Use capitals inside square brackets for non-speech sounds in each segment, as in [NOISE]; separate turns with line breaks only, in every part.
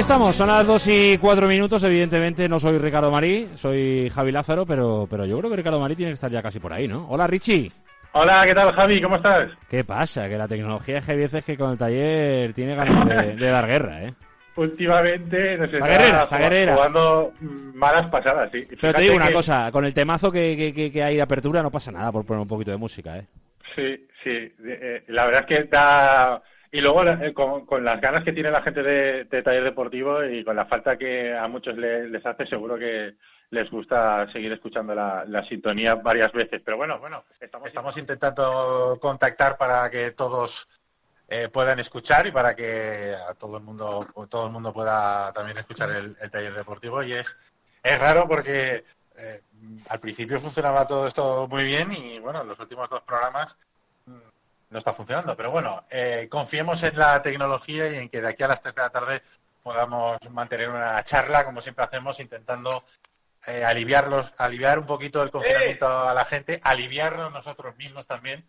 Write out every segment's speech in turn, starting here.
Aquí estamos, son las 2 y 4 minutos. Evidentemente no soy Ricardo Marí, soy Javi Lázaro, pero, pero yo creo que Ricardo Marí tiene que estar ya casi por ahí, ¿no? Hola, Richie.
Hola, ¿qué tal, Javi? ¿Cómo estás?
¿Qué pasa? Que la tecnología de Javi es que con el taller tiene ganas de, dar guerra, ¿eh?
Últimamente, no sé,
está, guerrera, está guerrera.
jugando malas pasadas, sí.
Pero te digo una cosa, con el temazo que, que, que, hay de apertura no pasa nada por poner un poquito de música, ¿eh?
Sí, sí. Eh, la verdad es que da y luego eh, con, las ganas que tiene la gente de, taller deportivo y con la falta que a muchos les hace, seguro que les gusta seguir escuchando la, sintonía varias veces. Pero bueno, bueno, estamos, intentando contactar para que todos eh, puedan escuchar y para que a todo el mundo todo el mundo pueda también escuchar el, taller deportivo. Y es, es raro porque eh, al principio funcionaba todo esto muy bien y bueno, en los últimos dos programas no está funcionando. Pero bueno, eh, confiemos en la tecnología y en que de aquí a las 3 de la tarde podamos mantener una charla, como siempre hacemos, intentando eh, aliviarlos, aliviar un poquito el confinamiento a la gente, aliviarnos nosotros mismos también,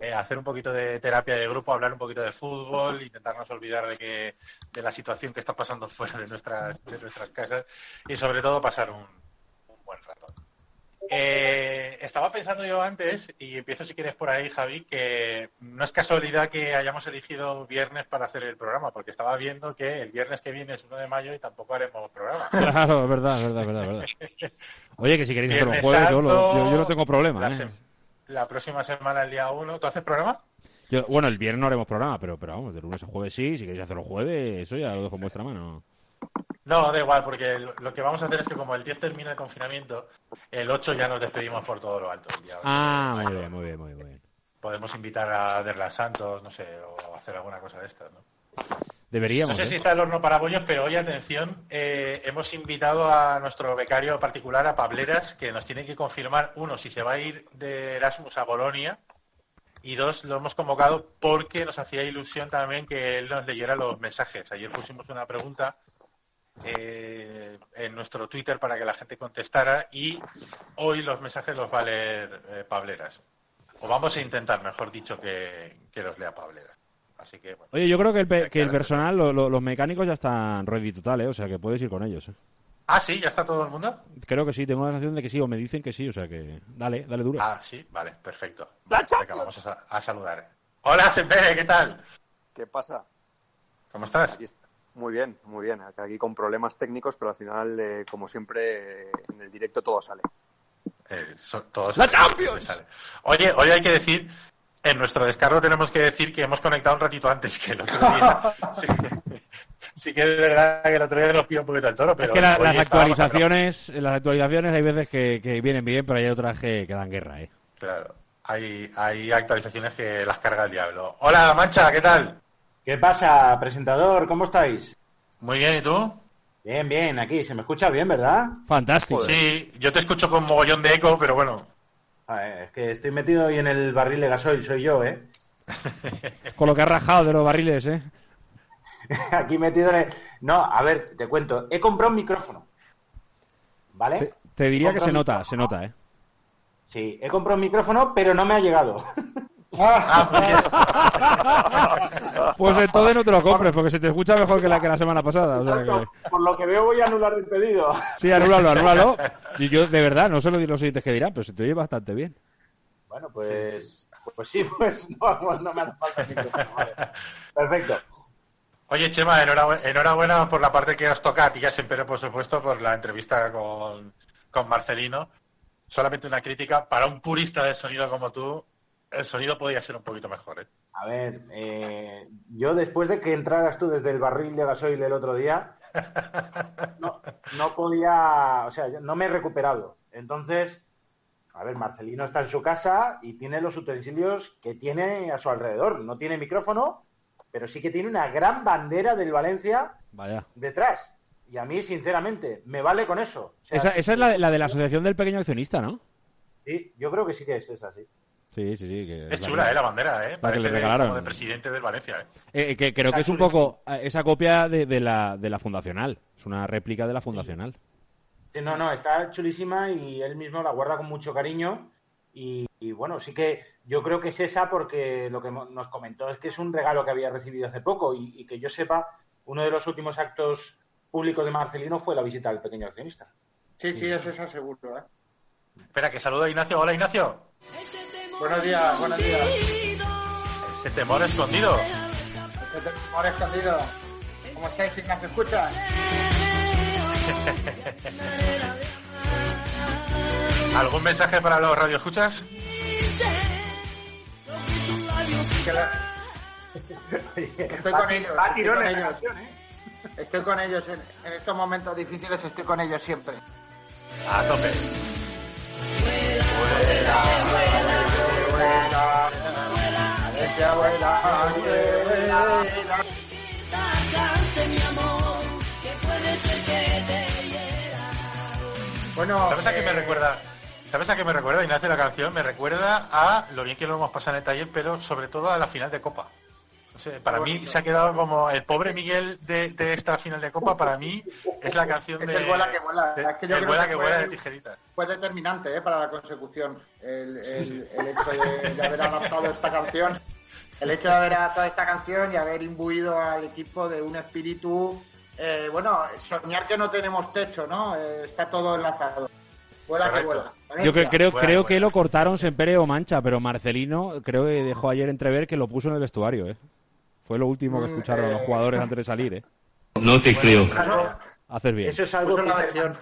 eh, hacer un poquito de terapia de grupo, hablar un poquito de fútbol, intentarnos olvidar de que de la situación que está pasando fuera de nuestras de nuestras casas y sobre todo pasar un, un buen rato. Eh, estaba pensando yo antes, y empiezo si quieres por ahí, Javi, que no es casualidad que hayamos elegido viernes para hacer el programa, porque estaba viendo que el viernes que viene es 1 de mayo y tampoco haremos programa. [LAUGHS]
Claro, es verdad, es verdad, es verdad, verdad. [LAUGHS] Oye, que si queréis hacerlo jueves, yo, lo- yo- yo no tengo problema.
La,
¿eh?
la próxima semana, el día 1, ¿tú haces programa?
Yo- bueno, el viernes no haremos programa, pero, pero vamos, de lunes a jueves sí. Si queréis hacerlo jueves, eso ya lo dejo en vuestra mano.
No, da igual, porque lo, que vamos a hacer es que como el 10 termina el confinamiento, el 8 ya nos despedimos por todo lo alto. el día 8
Ah, muy bien, muy bien, muy bien.
Podemos invitar a Derlas Santos, no sé, o hacer alguna cosa de estas, ¿no? No
Deberíamos.
sé
¿eh?
si está el horno para bollos, pero hoy, atención, eh, hemos invitado a nuestro becario particular, a Pableras, que nos tiene que confirmar, uno, si se va a ir de Erasmus a Bolonia, y dos, lo hemos convocado porque nos hacía ilusión también que él nos leyera los mensajes. Ayer pusimos una pregunta eh, en nuestro Twitter para que la gente contestara y hoy los mensajes los va a leer eh, Pableras. O vamos a intentar, mejor dicho, que, que los lea Pableras. Así que, bueno.
Oye, yo creo que el, pe- que el personal, lo- lo- los mecánicos ya están ready total, ¿eh? O sea, que puedes ir con ellos. ¿eh?
Ah, sí, ya está todo el mundo.
Creo que sí, tengo la sensación de que sí, o me dicen que sí, o sea que dale, dale duro.
Ah, sí, vale, perfecto. Vale, vamos a, sa- a saludar. Hola, Sempere, ¿qué tal?
¿Qué pasa?
¿Cómo estás?
Aquí. Muy bien, muy bien. Aquí con problemas técnicos, pero al final, eh, como siempre, en el directo todo sale.
Eh, so-
¡La
sale,
Champions!
sale. Oye, hoy hay que decir, en nuestro descargo tenemos que decir que hemos conectado un ratito antes que el otro día. [LAUGHS] sí, sí que es verdad que el otro día nos pidió un poquito el toro, pero
es que la-
hoy
las actualizaciones, las actualizaciones hay veces que, que vienen bien, pero hay otras que, que dan guerra, ¿eh?
Claro, hay, hay actualizaciones que las carga el diablo. Hola, Mancha, ¿qué tal?
¿Qué pasa, presentador? ¿Cómo estáis?
Muy bien, ¿y tú?
Bien, bien, aquí. Se me escucha bien, ¿verdad?
Fantástico.
Sí, yo te escucho con mogollón de eco, pero bueno.
Ah, eh, es que estoy metido hoy en el barril de gasoil, soy yo, ¿eh? [LAUGHS]
Con lo que has rajado de los barriles, ¿eh? [LAUGHS]
aquí metido en el... No, a ver, te cuento. He comprado un micrófono. ¿Vale?
Te, te diría que se nota,
micrófono.
se nota, ¿eh?
Sí, he comprado un micrófono, pero no me ha llegado. [LAUGHS]
Ah.
Pues [LAUGHS] entonces no te lo compres, porque se te escucha mejor que la, que la semana pasada. O sea que...
Por lo que veo voy a anular el pedido.
Sí, anúlalo, anúlalo. Y yo, de verdad, no sé lo los oyentes que dirán, pero se te oye bastante bien.
Bueno, pues... Pues sí, pues [LAUGHS] no, no me hace falta. Perfecto.
Oye, Chema, enhorabuena, por la parte que os toca a ti, ya siempre, por supuesto, por la entrevista con, con Marcelino. Solamente una crítica, para un purista del sonido como tú, el sonido podría ser un poquito mejor, ¿eh?
A ver, eh, yo después de que entraras tú desde el barril de gasoil el otro día, [LAUGHS] no, no podía, o sea, no me he recuperado. Entonces, a ver, Marcelino está en su casa y tiene los utensilios que tiene a su alrededor. No tiene micrófono, pero sí que tiene una gran bandera del Valencia
Vaya.
detrás. Y a mí, sinceramente, me vale con eso. O sea,
Esa, esa es la, la de la Asociación del Pequeño Accionista, ¿no?
Sí, yo creo que sí que es esa, sí.
Sí, sí, sí. Que
Es
la
chula,
que-
¿eh? La bandera, ¿eh?
que
Parece
le
de-
regalaron.
como de presidente del Valencia, ¿eh?
Eh, que creo que es un poco eh, esa copia de, de la, de la fundacional. Es una réplica de la fundacional.
Sí, no, no, está chulísima y él mismo la guarda con mucho cariño. Y, y, bueno, sí que yo creo que es esa porque lo que nos comentó es que es un regalo que había recibido hace poco y, y que yo sepa, uno de los últimos actos públicos de Marcelino fue la visita al pequeño accionista.
Sí, sí, eso es seguro, ¿eh?
Espera, que saludo a Ignacio. Hola, Ignacio.
Buenos días, buenos días.
Ese temor escondido.
Ese temor escondido. ¿Cómo estáis, Ignacio? ¿Escuchas? [LAUGHS]
¿Algún mensaje para los radioescuchas? [LAUGHS]
Estoy con ellos, estoy con ellos. Estoy con ellos en, en estos momentos difíciles, estoy con ellos siempre.
A tope.
Bueno,
¿Sabes a qué me
eh,
recuerda? ¿Sabes a qué me recuerda, Ignacio, la canción? Me recuerda a lo bien que lo hemos pasado en el taller, pero sobre todo a la final de Copa. Para mí se ha quedado como el pobre Miguel de, de esta final de Copa, para mí es la canción
Es
de...
el vuela que vuela.
de-
Es que yo
el
creo
vuela
que
vuela de tijeritas.
fue determinante ¿eh? para la consecución el, el- el hecho de, de haber adaptado esta canción. El hecho de haber adaptado esta canción y haber imbuido al equipo de un espíritu. eh, bueno, soñar que no tenemos techo, ¿no? Eh, está todo enlazado. Vuela que vuela.
Yo que- creo, creo que lo cortaron Sempere o Mancha, pero Marcelino creo que dejó ayer entrever que lo puso en el vestuario, ¿eh? Fue lo último que
Mm,
escucharon los
eh.
jugadores antes de salir, ¿eh?
No te creo.
Haces bien.
Eso es algo que permanecerá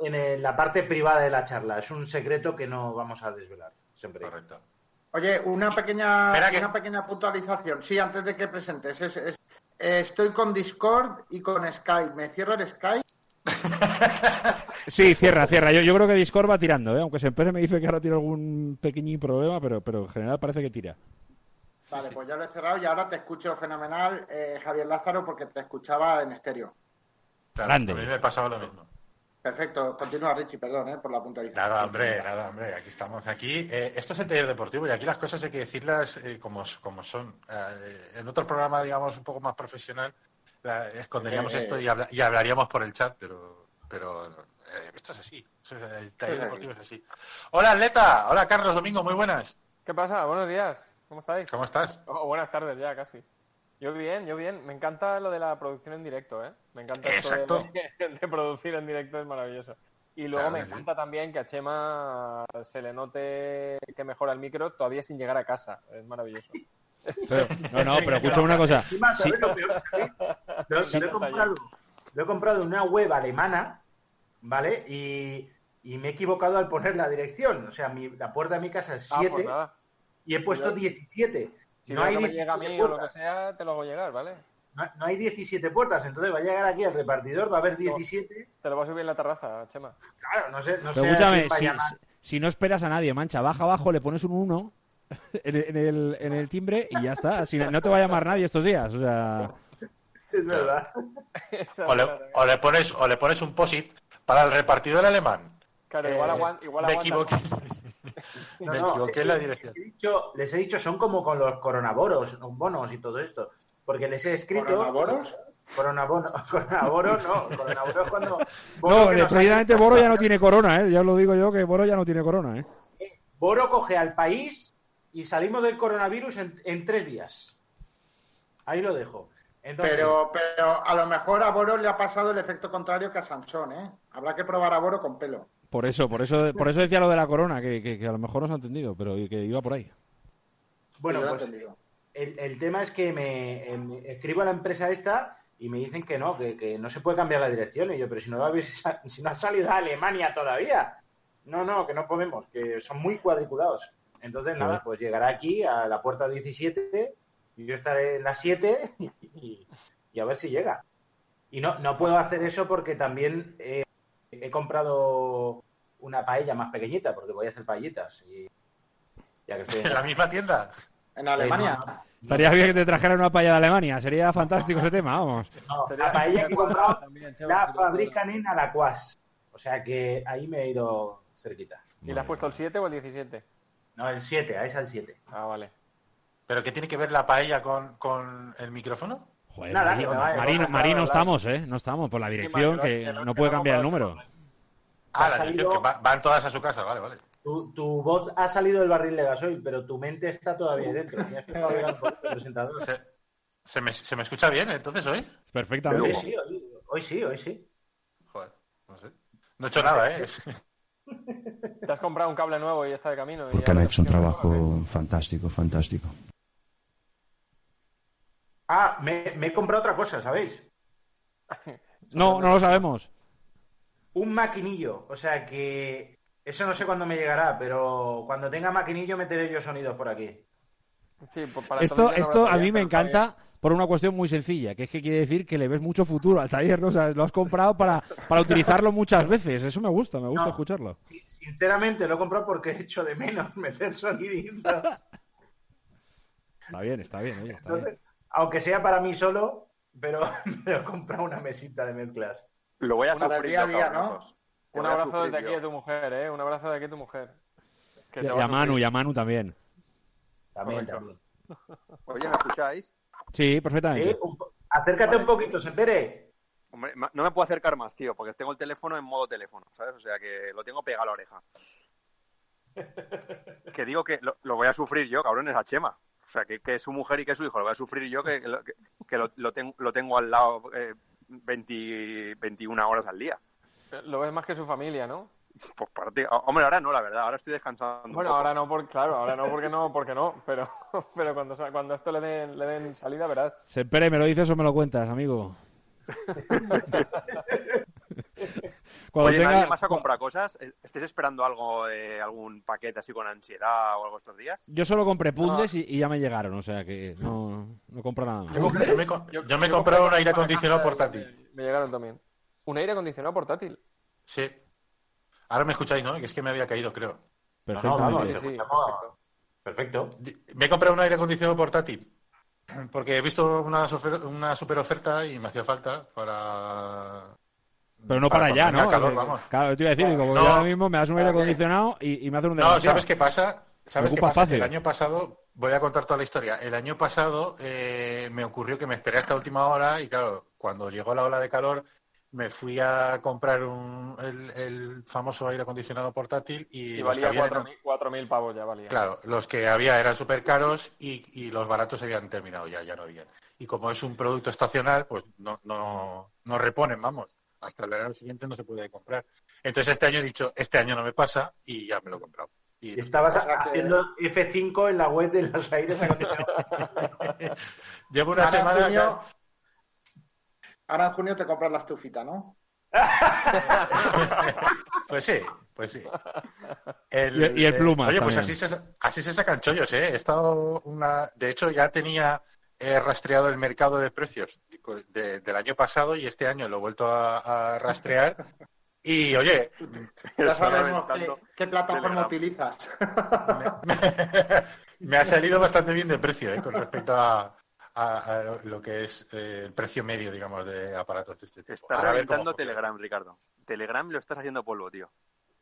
en la parte privada de la charla. Es un secreto que no vamos a desvelar. Siempre.
Correcto.
Oye, una pequeña,
que-
una pequeña puntualización. Sí, antes de que presentes. Es- es- eh, estoy con Discord y con Skype. ¿Me cierro el Skype? [LAUGHS]
Sí, cierra, cierra. Yo, yo creo que Discord va tirando, ¿eh? Aunque Sempere me dice que ahora tiene algún pequeño problema, pero, pero en general parece que tira.
Vale, pues ya lo he cerrado y ahora te escucho fenomenal, eh, Javier Lázaro, porque te escuchaba en estéreo.
Claro,
Grande.
A mí me pasaba lo mismo.
Perfecto. Continúa, Richie, perdón eh, por la puntualización.
Nada, hombre, nada, hombre, aquí estamos. Aquí, eh, esto es el taller deportivo y aquí las cosas hay que decirlas eh, como, como son. Eh, en otro programa, digamos, un poco más profesional, la- esconderíamos
Eh, eh.
esto y, habla- y hablaríamos por el chat, pero, pero eh, esto es así. El taller
Sí, sí.
deportivo es así. Hola, Atleta. Hola, Carlos Domingo, muy buenas.
¿Qué pasa? Buenos días. ¿Cómo estáis?
¿Cómo estás? [LAUGHS]
Oh, buenas tardes ya, casi. Yo bien, yo bien. Me encanta lo de la producción en directo, ¿eh? Me encanta esto de-
Exacto.
De, [LAUGHS] de producir en directo, es maravilloso. Y luego
Claro
me
sí.
encanta también que a Chema se le note que mejora el micro todavía sin llegar a casa. Es maravilloso.
Pero- no, no, pero escucha una cosa.
Encima,
Sí,
¿sabes lo peor? Lo,
encanta
lo he comprado, lo he comprado en una web alemana, ¿vale? Y, y me he equivocado al poner la dirección. O sea, mi- la puerta de mi casa es
Ah,
7
pues nada.
Y he puesto
yo-
17.
Si
no,
no,
hay
me
17
llega a mí o lo que
puertas.
sea, te lo hago llegar, ¿vale?
No, no hay 17 puertas, entonces va a llegar aquí el repartidor, va a haber 17.
Te lo voy a subir en la terraza, Chema.
Claro, no sé, no
pero
sé a
escúchame,
va a
si,
llamar.
si- si no esperas a nadie, Mancha, baja abajo, le pones un 1 [LAUGHS] en, el- en el, en el timbre y ya está. Si no, no te va a llamar nadie estos días. O sea,
Es verdad. [LAUGHS]
O le, o le pones, o le pones un POSIT para el repartidor alemán.
Claro, igual,
Eh,
igual
me
aguanta.
equivoqué.
No,
me
no,
equivoqué en la dirección.
Les he, dicho, les he dicho, son como con los coronaboros, bonos y todo esto. Porque les he escrito.
¿Coronaboros?
Coronabono, [LAUGHS] coronaboros no, coronaboros cuando. [LAUGHS]
no,
Boro que
eh, Boro ya no tiene corona, ¿eh? Ya os lo digo yo que Boro ya no tiene corona, ¿eh?
Boro coge al país y salimos del coronavirus en, en tres días. Ahí lo dejo. Entonces,
Pero, pero a lo mejor a Boro le ha pasado el efecto contrario que a Sansón, ¿eh? Habrá que probar a Boro con pelo.
Por eso, por eso, por eso decía lo de la corona, que, que- que a lo mejor no se ha entendido, pero que iba por ahí.
bueno, pues el, el tema es que me, em, escribo a la empresa esta y me dicen que no, que, que no se puede cambiar la dirección. Y yo, pero si no, habéis, si no ha salido a Alemania todavía. No, no, que no podemos, que son muy cuadriculados. Entonces, nada, pues llegará aquí a la puerta 17 y yo estaré en la 7 [LAUGHS] y, y a ver si llega. Y no, no puedo hacer eso porque también eh, he comprado una paella más pequeñita, porque voy a hacer paellitas. Y, ya que estoy en [LAUGHS]
¿En la misma tienda?
En Alemania.
no,
Estaría bien que te trajeran una paella de Alemania, sería fantástico ese tema, vamos. [LAUGHS]
no, la paella que he comprado [LAUGHS]
También,
la fabrican en Alacuas. O sea que ahí me he ido cerquita.
¿Y le has puesto el 7 o el 17?
No, el 7, ahí es el 7.
Ah, vale.
¿Pero qué tiene que ver la paella con, con el micrófono?
Joder,
Nada,
Mari,
que me vaya,
Mari,
vamos a
Mari, no estamos, ¿eh? No estamos, por la dirección,
que
no puede cambiar el número.
Ah, la dirección, que va- van todas a su casa, vale, vale.
Tu, tu voz ha salido del barril de gasoil, pero tu mente está todavía dentro.
Se, se me, ¿Se me escucha bien entonces hoy?
Perfectamente.
Hoy sí, hoy, hoy sí, hoy sí.
Joder, no sé. No he hecho nada, ¿eh?
Te has comprado un cable nuevo y ya está de camino. y
Porque han hecho un trabajo fantástico, fantástico.
Ah, me, me he comprado otra cosa, ¿sabéis? [LAUGHS]
No, no lo sabemos.
Un maquinillo. O sea que eso no sé cuándo me llegará, pero cuando tenga maquinillo meteré yo sonidos por aquí.
Sí, pues para
Esto,
no
esto a mí me encanta por una cuestión muy sencilla, que es que quiere decir que le ves mucho futuro al taller, ¿no? O sea, lo has comprado para, para utilizarlo muchas veces. Eso me gusta, me gusta
No.
escucharlo.
Sí, Sinceramente lo he comprado porque he hecho de menos [LAUGHS] meter soniditos.
Está bien, está bien, oye, está bien.
Aunque sea para mí solo, pero [LAUGHS] me he comprado una mesita de mezclas.
Lo voy a sufrir
día a día, ¿no?
Lo
Un abrazo desde aquí a tu mujer, ¿eh? Un abrazo de aquí a tu mujer. Que
Y a Manu, y a Manu también.
También, también.
Oye, ¿me escucháis?
Sí,
Sí,
perfectamente.
un po- acércate
Vale.
un poquito, Sempere.
Hombre, no me puedo acercar más, tío, porque tengo el teléfono en modo teléfono, ¿sabes? O sea que lo tengo pegado a la oreja. [LAUGHS] Que digo que lo, lo voy a sufrir yo, cabrones, a Chema. O sea, que, que es su mujer y que es su hijo, lo voy a sufrir yo, que, que lo, que- lo, lo tengo, lo tengo al lado eh, 20 21 horas al día.
Lo ves más que su familia, ¿no?
Pues para ti. Hombre, ahora no, la verdad, ahora estoy descansando. un
Bueno,
poco.
ahora no, por, claro, ahora no porque no, porque no, pero, [LAUGHS] pero cuando, cuando esto le den, le den salida verás.
Sempere, ¿me lo dices o me lo cuentas, amigo? [LAUGHS] Cuando
Oye,
tenga-
¿nadie más ha comprado cosas? ¿Estáis esperando algo, eh, algún paquete así con ansiedad o algo estos días?
Yo solo compré pundes y, y ya me llegaron, o sea que no, no compro nada más.
Yo, yo me, yo me he comprado un aire acondicionado portátil.
Me llegaron también. Un aire acondicionado portátil.
Sí. Ahora me escucháis, ¿no? Que es que me había caído, creo.
Perfecto.
No, no,
Sí,
te
sí,
escuchamos. Perfecto.
Me he comprado un aire acondicionado portátil. Porque he visto una, una super oferta y me hacía falta para.
Pero no para, allá, ¿no?
calor,
Eh,
vamos.
Claro, te iba a decir, digo, porque
No.
yo ahora mismo me das un aire acondicionado y, y me hace un
No. ¿sabes qué pasa? ¿Sabes qué pasa? El año pasado, voy a contar toda la historia. El año pasado eh, me ocurrió que me esperé hasta última hora y claro, cuando llegó la ola de calor me fui a comprar un, el, el famoso aire acondicionado portátil y,
Y valía
había eran-
4.000 4.000 pavos ya valía.
Claro, los que había eran súper caros y, y los baratos se habían terminado ya, ya no habían. Y como es un producto estacional, pues no, no, no reponen, vamos. Hasta el verano siguiente no se puede comprar. Entonces este año he dicho, este año no me pasa y ya me lo he comprado. Y
estabas
que-
haciendo F5 en la web de los aires acondicionados. [LAUGHS]
llevo una
Ahora en
semana...
junio- Ahora en junio te compras la estufita, ¿no? [LAUGHS]
Pues sí, pues sí. El-
Y- el plumas
Oye, pues así se, así se sacan chollos, ¿eh? He estado una... De hecho, ya tenía eh, rastreado el mercado de precios de- del año pasado y este año lo he vuelto a, a rastrear. Y, oye,
Ya sabemos qué, plataforma
Telegram.
utilizas. [LAUGHS]
me ha salido bastante bien de precio, ¿eh? Con respecto a, a- a lo que es eh, el precio medio, digamos, de aparatos de este tipo.
Está
Ahora a ver cómo
reventando. Telegram, Ricardo. Telegram lo estás haciendo polvo, tío.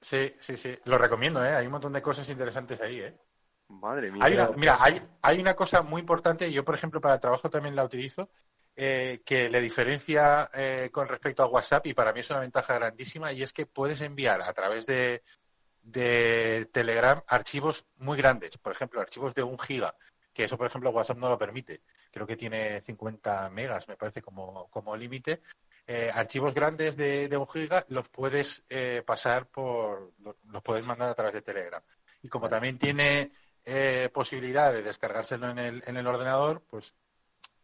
Sí, sí, sí. Lo recomiendo, ¿eh? Hay un montón de cosas interesantes ahí, ¿eh?
Madre mía.
Hay una, mira, hay, hay una cosa muy importante, yo por ejemplo para el trabajo también la utilizo, eh, que le diferencia eh, con respecto a WhatsApp y para mí es una ventaja grandísima y es que puedes enviar a través de, de Telegram archivos muy grandes, por ejemplo, archivos de un giga, que eso por ejemplo WhatsApp no lo permite, creo que tiene 50 megas, me parece como, como límite. Eh, archivos grandes de, de un giga los puedes pasar por, los puedes mandar a través de Telegram. Y como también tiene eh, posibilidad de descargárselo en el, en el ordenador, pues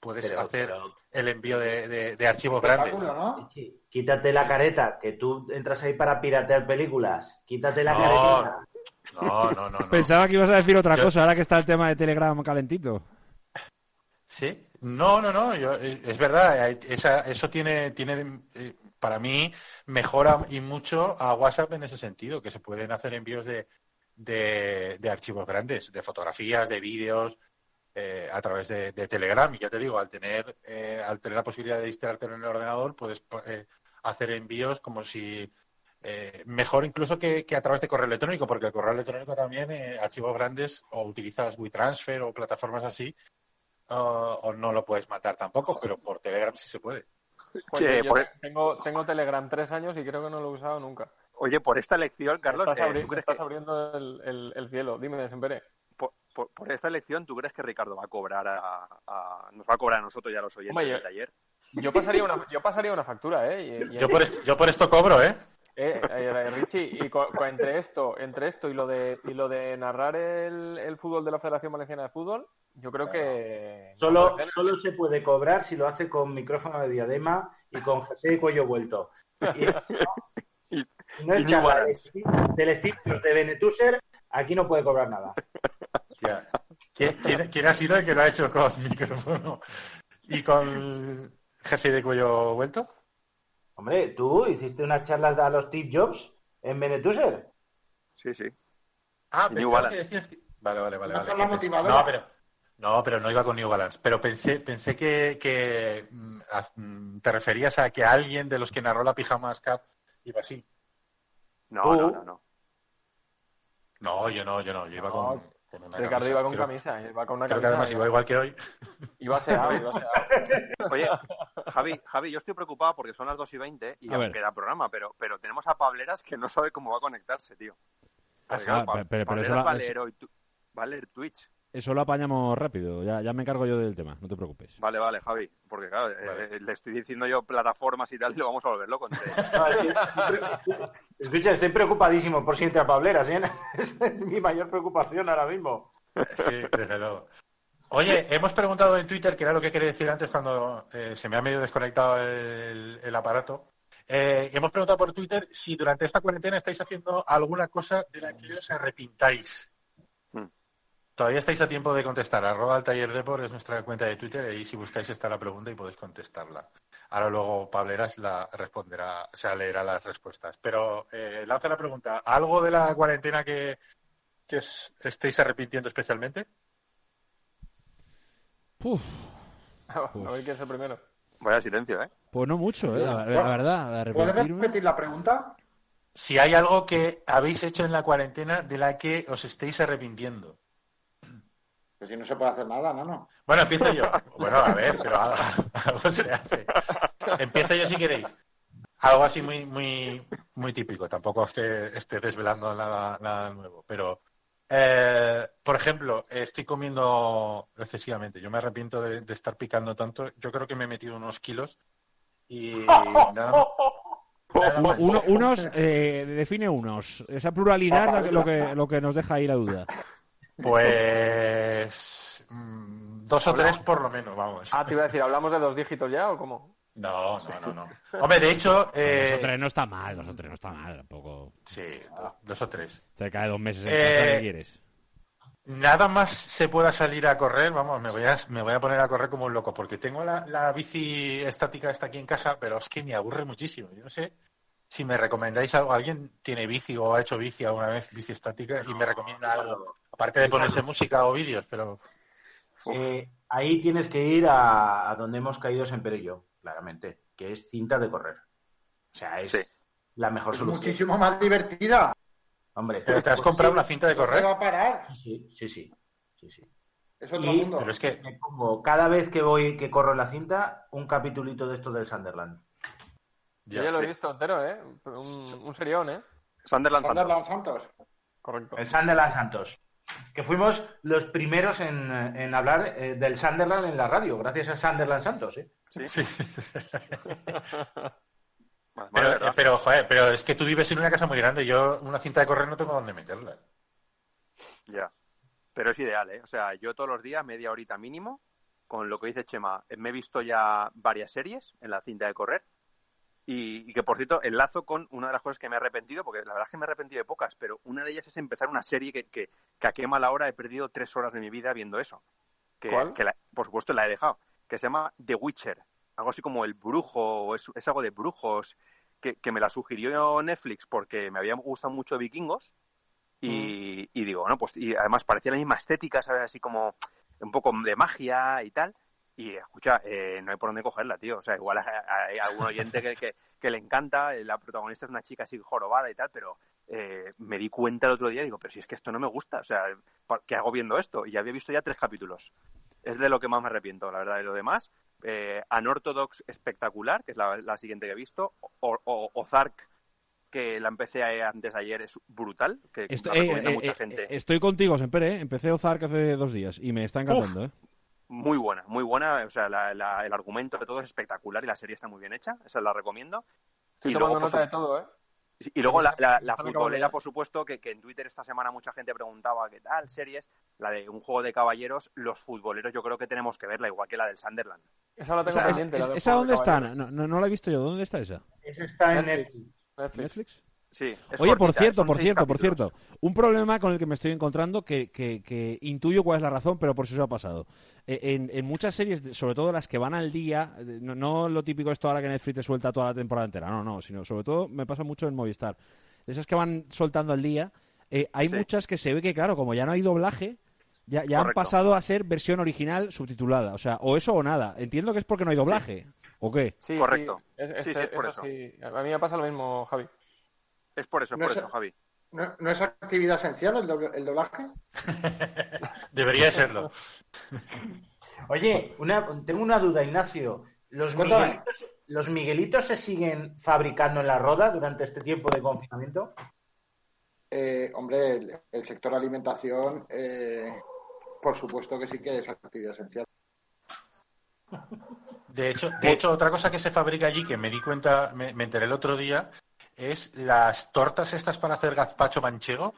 puedes
Pero-
hacer
pero-
el envío de, de- de archivos grandes.
Quítate la careta, que tú entras ahí para piratear películas. Quítate la
No.
caretita.
No, no, no. no.
Pensaba que ibas a decir otra
Yo-
cosa, ahora que está el tema de Telegram calentito.
Sí, no, no, no, yo, eh, es verdad, eh, esa, eso tiene, tiene eh, para mí mejora y mucho a WhatsApp en ese sentido, que se pueden hacer envíos de, de, de archivos grandes, de fotografías, de vídeos, eh, a través de, de Telegram. Y ya te digo, al tener, eh, al tener la posibilidad de instalártelo en el ordenador, puedes eh, hacer envíos como si eh, mejor incluso que, que a través de correo electrónico, porque el correo electrónico también, eh, archivos grandes, o utilizas WeTransfer o plataformas así, o, o no lo puedes matar tampoco, pero por Telegram sí se puede.
Pues
Che,
yo
por- e-
tengo, tengo Telegram tres años y creo que no lo he usado nunca.
Oye, por esta elección, Carlos,
estás,
eh,
abri-
¿tú crees
estás
que-
abriendo el, el- el cielo. Dime, Sempere.
por, por- por esta elección, ¿tú crees que Ricardo va a cobrar a, a- nos va a cobrar a nosotros ya los oyentes
Hombre, yo-
del taller?
Yo pasaría una, yo pasaría una factura, ¿eh? Y- y-
Yo por, esto, yo por esto cobro, ¿eh?
Eh, eh, Richie, y co- entre esto, entre esto y lo de y lo de narrar el, el fútbol de la Federación Valenciana de Fútbol, yo creo que
Solo, solo se puede cobrar si lo hace con micrófono de diadema y con jersey y cuello vuelto. Y no es es- del estilo de Benetuser, aquí no puede cobrar nada. [LAUGHS]
Ya. ¿Quién, quién, quién ha sido el que lo ha hecho con [LAUGHS] micrófono y con jersey de cuello vuelto?
Hombre, tú hiciste unas charlas a los Steve Jobs en Benetuser.
Sí, sí.
Ah, pensaba
Balance.
que decías que... Vale, vale, vale. Vale.
motivadora.
No, pero... No, pero no iba con New Balance. Pero pensé, pensé que, que mm, mm, te referías a que alguien de los que narró la Pijamas Cup iba así.
No,
Tú-
no, no, no.
No, yo no, yo no. Yo iba
No,
con, con una
Ricardo
camisa.
iba con
Creo-
camisa, iba con una
Creo que
camisa.
además iba igual que hoy.
Iba aseado, iba aseado. [LAUGHS]
Oye, Javi, Javi, yo estoy preocupado porque son las 2 y 20 y
A
ya
ver.
queda programa, pero, pero tenemos a Pableras que no sabe cómo va a conectarse, tío.
Ah,
Pa-
pero- pero
Pableras
eso
va, a leer hoy va a leer Twitch.
Eso lo apañamos rápido. Ya, ya me encargo yo del tema, no te preocupes.
Vale, vale, Javi. Porque claro, eh, le estoy diciendo yo plataformas y tal y lo vamos a volver loco. [LAUGHS]
Escucha, estoy preocupadísimo por si entra Pableras, [LAUGHS] ¿eh? Es mi mayor preocupación ahora mismo.
Sí, desde luego. Oye, hemos preguntado en Twitter, que era lo que quería decir antes cuando eh, se me ha medio desconectado el, el aparato. Eh, hemos preguntado por Twitter si durante esta cuarentena estáis haciendo alguna cosa de la que os arrepintáis. Todavía estáis a tiempo de contestar. Arroba el taller Depor es nuestra cuenta de Twitter y si buscáis está la pregunta y podéis contestarla. Ahora luego Pableras la responderá, o sea, leerá las respuestas. Pero eh, lanza la pregunta. ¿Algo de la cuarentena que, que os estéis arrepintiendo especialmente?
Puf, [LAUGHS]
A ver quién es el primero.
Vaya silencio, ¿eh?
pues no mucho, ¿eh? La, la verdad,
¿Puedes
arrepentirme.
repetir la pregunta?
Si hay algo que habéis hecho en la cuarentena de la que os estéis arrepintiendo.
Pues si no se puede hacer nada, no, no.
Bueno, empiezo yo. Bueno, a ver, pero algo, algo se hace. Empiezo yo si queréis. Algo así muy, muy, muy típico. Tampoco es que esté desvelando nada, nada nuevo. Pero, eh, por ejemplo, estoy comiendo excesivamente. Yo me arrepiento de, de estar picando tanto. Yo creo que me he metido unos kilos y nada, nada
Uno-
más.
uno- unos, eh, define unos. Esa pluralidad que, lo que, lo que nos deja ahí la duda.
Pues mm, dos o tres por lo menos, vamos.
Ah, te iba a decir, ¿hablamos de dos dígitos ya o cómo?
No, no, no, no. Hombre, de hecho, eh,
Dos o tres no está mal, dos o tres no está mal, tampoco.
sí, do- dos o tres.
Cerca de dos meses en
Eh,
casa, ¿qué quieres?
Nada más se pueda salir a correr, vamos, me voy a, me voy a poner a correr como un loco, porque tengo la, la bici estática esta aquí en casa, pero es que me aburre muchísimo. Yo no sé si me recomendáis algo. ¿Alguien tiene bici o ha hecho bici alguna vez, bici estática, y me recomienda algo? Aparte de ponerse música o vídeos, pero...
Eh, ahí tienes que ir a, a donde hemos caído Semper y yo, claramente, que es cinta de correr. O sea, es
Sí.
la mejor
Es
solución.
muchísimo más divertida.
Hombre,
¿Pero te has comprado una cinta de
te
correr?
va a parar.
sí, sí, sí, sí, sí.
Es otro
Y-
mundo.
Pero es que...
Me pongo cada vez que voy, que corro en la cinta, un capitulito de esto del Sunderland.
Yo
Ya,
ya lo he
sí.
visto entero, ¿eh? Un, un serión, ¿eh?
Sunderland Santos.
Sunderland Santos.
Correcto.
El Sunderland Santos. Que fuimos los primeros en, en hablar eh, del Sunderland en la radio, gracias a Sunderland Santos, ¿eh?
Sí. [LAUGHS]
Vale,
Pero, eh, pero, joder, pero es que tú vives en una casa muy grande. Yo una cinta de correr no tengo dónde meterla.
Ya. Pero es ideal, ¿eh? O sea, yo todos los días, media horita mínimo, con lo que dice Chema, me he visto ya varias series en la cinta de correr. Y, y que, por cierto, enlazo con una de las cosas que me he arrepentido, porque la verdad es que me he arrepentido de pocas, pero una de ellas es empezar una serie que, que, que a qué mala hora he perdido tres horas de mi vida viendo eso. Que,
¿Cuál?
que la- por supuesto la he dejado. Que se llama The Witcher. Algo así como El Brujo, o es, es algo de brujos, que, que me la sugirió Netflix porque me había gustado mucho Vikingos. Y, y digo, bueno, pues y además parecía la misma estética, ¿sabes? Así como un poco de magia y tal. Y escucha, eh, no hay por dónde cogerla, tío. O sea, igual hay, algún oyente que, que, que le encanta, eh, la protagonista es una chica así jorobada y tal, pero eh, me di cuenta el otro día y digo, pero si es que esto no me gusta, o sea, ¿por ¿qué hago viendo esto? Y había visto ya tres capítulos. Es de lo que más me arrepiento, la verdad, de lo demás. Eh, Unorthodox espectacular, que es la, la siguiente que he visto. O, o- Ozark, que la empecé antes de ayer, es brutal, que
Esto-
la
eh,
recomienda
eh,
mucha gente.
estoy contigo, Semper, ¿eh? Empecé Ozark hace dos días y me está encantando, ¿eh?
Muy buena, muy buena. O sea, la- la- el argumento de todo es espectacular y la serie está muy bien hecha. Esa la recomiendo.
Estoy
y
tomando
luego, por
nota de
su-
todo, ¿eh?
y luego la, la- la futbolera, por supuesto, que, que en Twitter esta semana mucha gente preguntaba qué tal series. La de un juego de caballeros, los futboleros yo creo que tenemos que verla, igual que la del Sunderland.
Esa la tengo
Esa,
pendiente.
es- ¿esa dónde está? No, no, no la he visto yo. ¿Dónde está esa?
Eso está en
Netflix.
Netflix.
Netflix.
Sí, es
Oye, por
cortita,
cierto, por cierto, por cierto. Un problema con el que me estoy encontrando que, que, que intuyo cuál es la razón, pero por si eso ha pasado. Eh, En, en muchas series, sobre todo las que van al día, no, no lo típico esto ahora que Netflix te suelta toda la temporada entera, no, no, sino sobre todo me pasa mucho en Movistar. Esas que van soltando al día, eh, hay
Sí.
muchas que se ve que, claro, como ya no hay doblaje, ya, ya han pasado a ser versión original subtitulada. O sea, o eso o nada. Entiendo que es porque no hay doblaje. ¿O qué?
Sí,
Correcto.
Sí, es,
Sí, sí, es por eso.
sí. A mí me pasa lo mismo, Javi.
Es por eso, es
No
por
sé.
eso, Javi.
¿No, no es actividad esencial el, doble- el doblaje? [LAUGHS]
Debería serlo. [LAUGHS]
Oye, una, tengo una duda, Ignacio. ¿Los. Miguelitos, ¿Los Miguelitos se siguen fabricando en la roda durante este tiempo de confinamiento?
Eh, hombre, el, el sector alimentación eh, por supuesto que sí que es actividad esencial.
De hecho, de hecho, otra cosa que se fabrica allí, que me di cuenta, me, me enteré el otro día, es las tortas estas para hacer gazpacho manchego.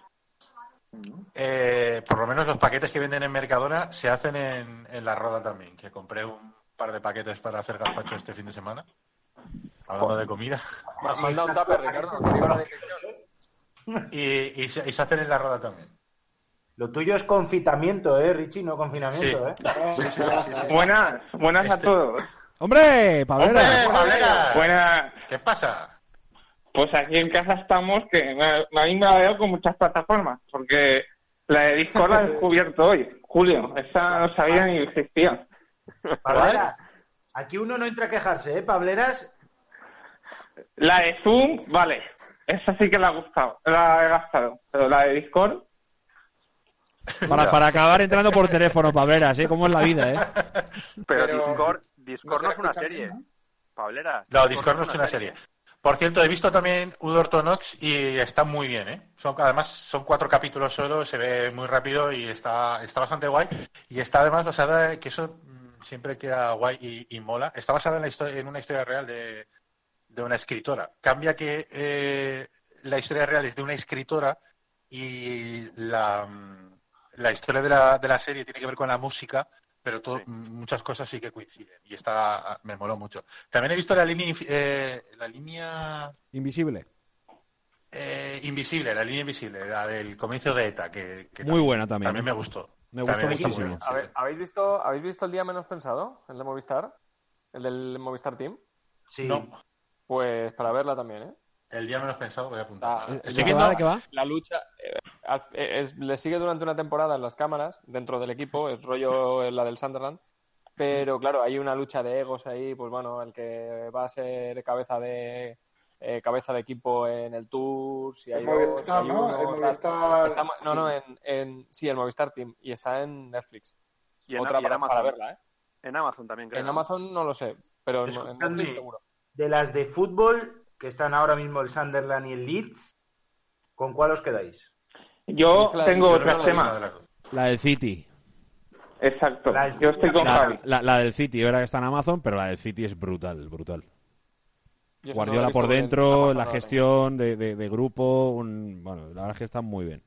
Eh, por lo menos los paquetes que venden en Mercadona se hacen en, en la roda también, que compré un par de paquetes para hacer gazpacho este fin de semana. Hablando de comida.
Mandado un tupper, Ricardo. Te digo la dirección.
Y, y se, y se hacen en la roda también.
Lo tuyo es confitamiento, ¿eh, Richie? No confinamiento, ¿eh?
Sí, sí, sí, sí, sí.
Buenas, buenas a
Este-
todos.
¡Hombre! ¡Pablera!
¡Hombre, Pablera!
Buenas.
¿Qué pasa?
Pues aquí en casa estamos, que me- a mí me la veo con muchas plataformas, porque la de Discord la he [LAUGHS] descubierto hoy, Julio. Esa no sabía ni existía.
Pableras, aquí uno no entra a quejarse, ¿eh, Pableras?
La de Zoom, vale. Esa sí que la ha gustado, la he gastado. Pero la de Discord,
Para, para acabar entrando por teléfono, Pableras, ¿eh? ¿Cómo es la vida, eh?
Pero,
Pero-
Discord, Discord
no
no, es una serie.
también,
Pableras.
No, Discord no es una serie. Por cierto, he visto también Udortonox y está muy bien, ¿eh? Son, además, son cuatro capítulos solo, se ve muy rápido y está, está bastante guay. Y está además basada, que eso mm, siempre queda guay y, y mola, está basada en, la historia, en una historia real de, de una escritora. Cambia que eh, la historia real es de una escritora y la, mm, la historia de la, de la serie tiene que ver con la música, pero todo-
Sí.
muchas cosas sí que coinciden y está me moló mucho. También he visto la línea eh, la línea
Invisible.
eh, invisible, la línea invisible, la del comienzo de ETA, que, que
Muy buena también.
también
¿eh?
me gustó.
Me gustó muchísimo.
sí, sí.
¿habéis visto, ¿Habéis visto el día menos pensado? El de Movistar. El del Movistar Team.
Sí.
No,
Pues para verla también, ¿eh?
El día menos pensado voy a apuntar.
Ah,
¿De
Estoy viendo
va? ¿De qué va?
La lucha eh, eh, es- le sigue durante una temporada en las cámaras, dentro del equipo, es rollo la del Sunderland. Pero claro, hay una lucha de egos ahí, pues bueno, el que va a ser cabeza de eh, cabeza de equipo en el Tour, si hay
El
dos,
Movistar,
si hay
¿no? El. Movistar.
Está- no, no, en, en- sí, el Movistar Team y está en Netflix.
Y en,
Otra
y en
para,
Amazon.
para verla, ¿eh?
En Amazon también, creo.
En. Amazon no lo sé, pero en, en. Netflix seguro.
De las de fútbol, que están ahora mismo el Sunderland y el Leeds, ¿con cuál os quedáis?
yo
Claro,
tengo
Yo
otro
no la
del City.
Exacto.
La-
Yo estoy con
La,
Javi.
la- la del City, verdad que está en Amazon, pero la del City es brutal, brutal.
Yo
Guardiola por dentro, la gestión de, de- de grupo, un- bueno, la verdad es que está muy bien.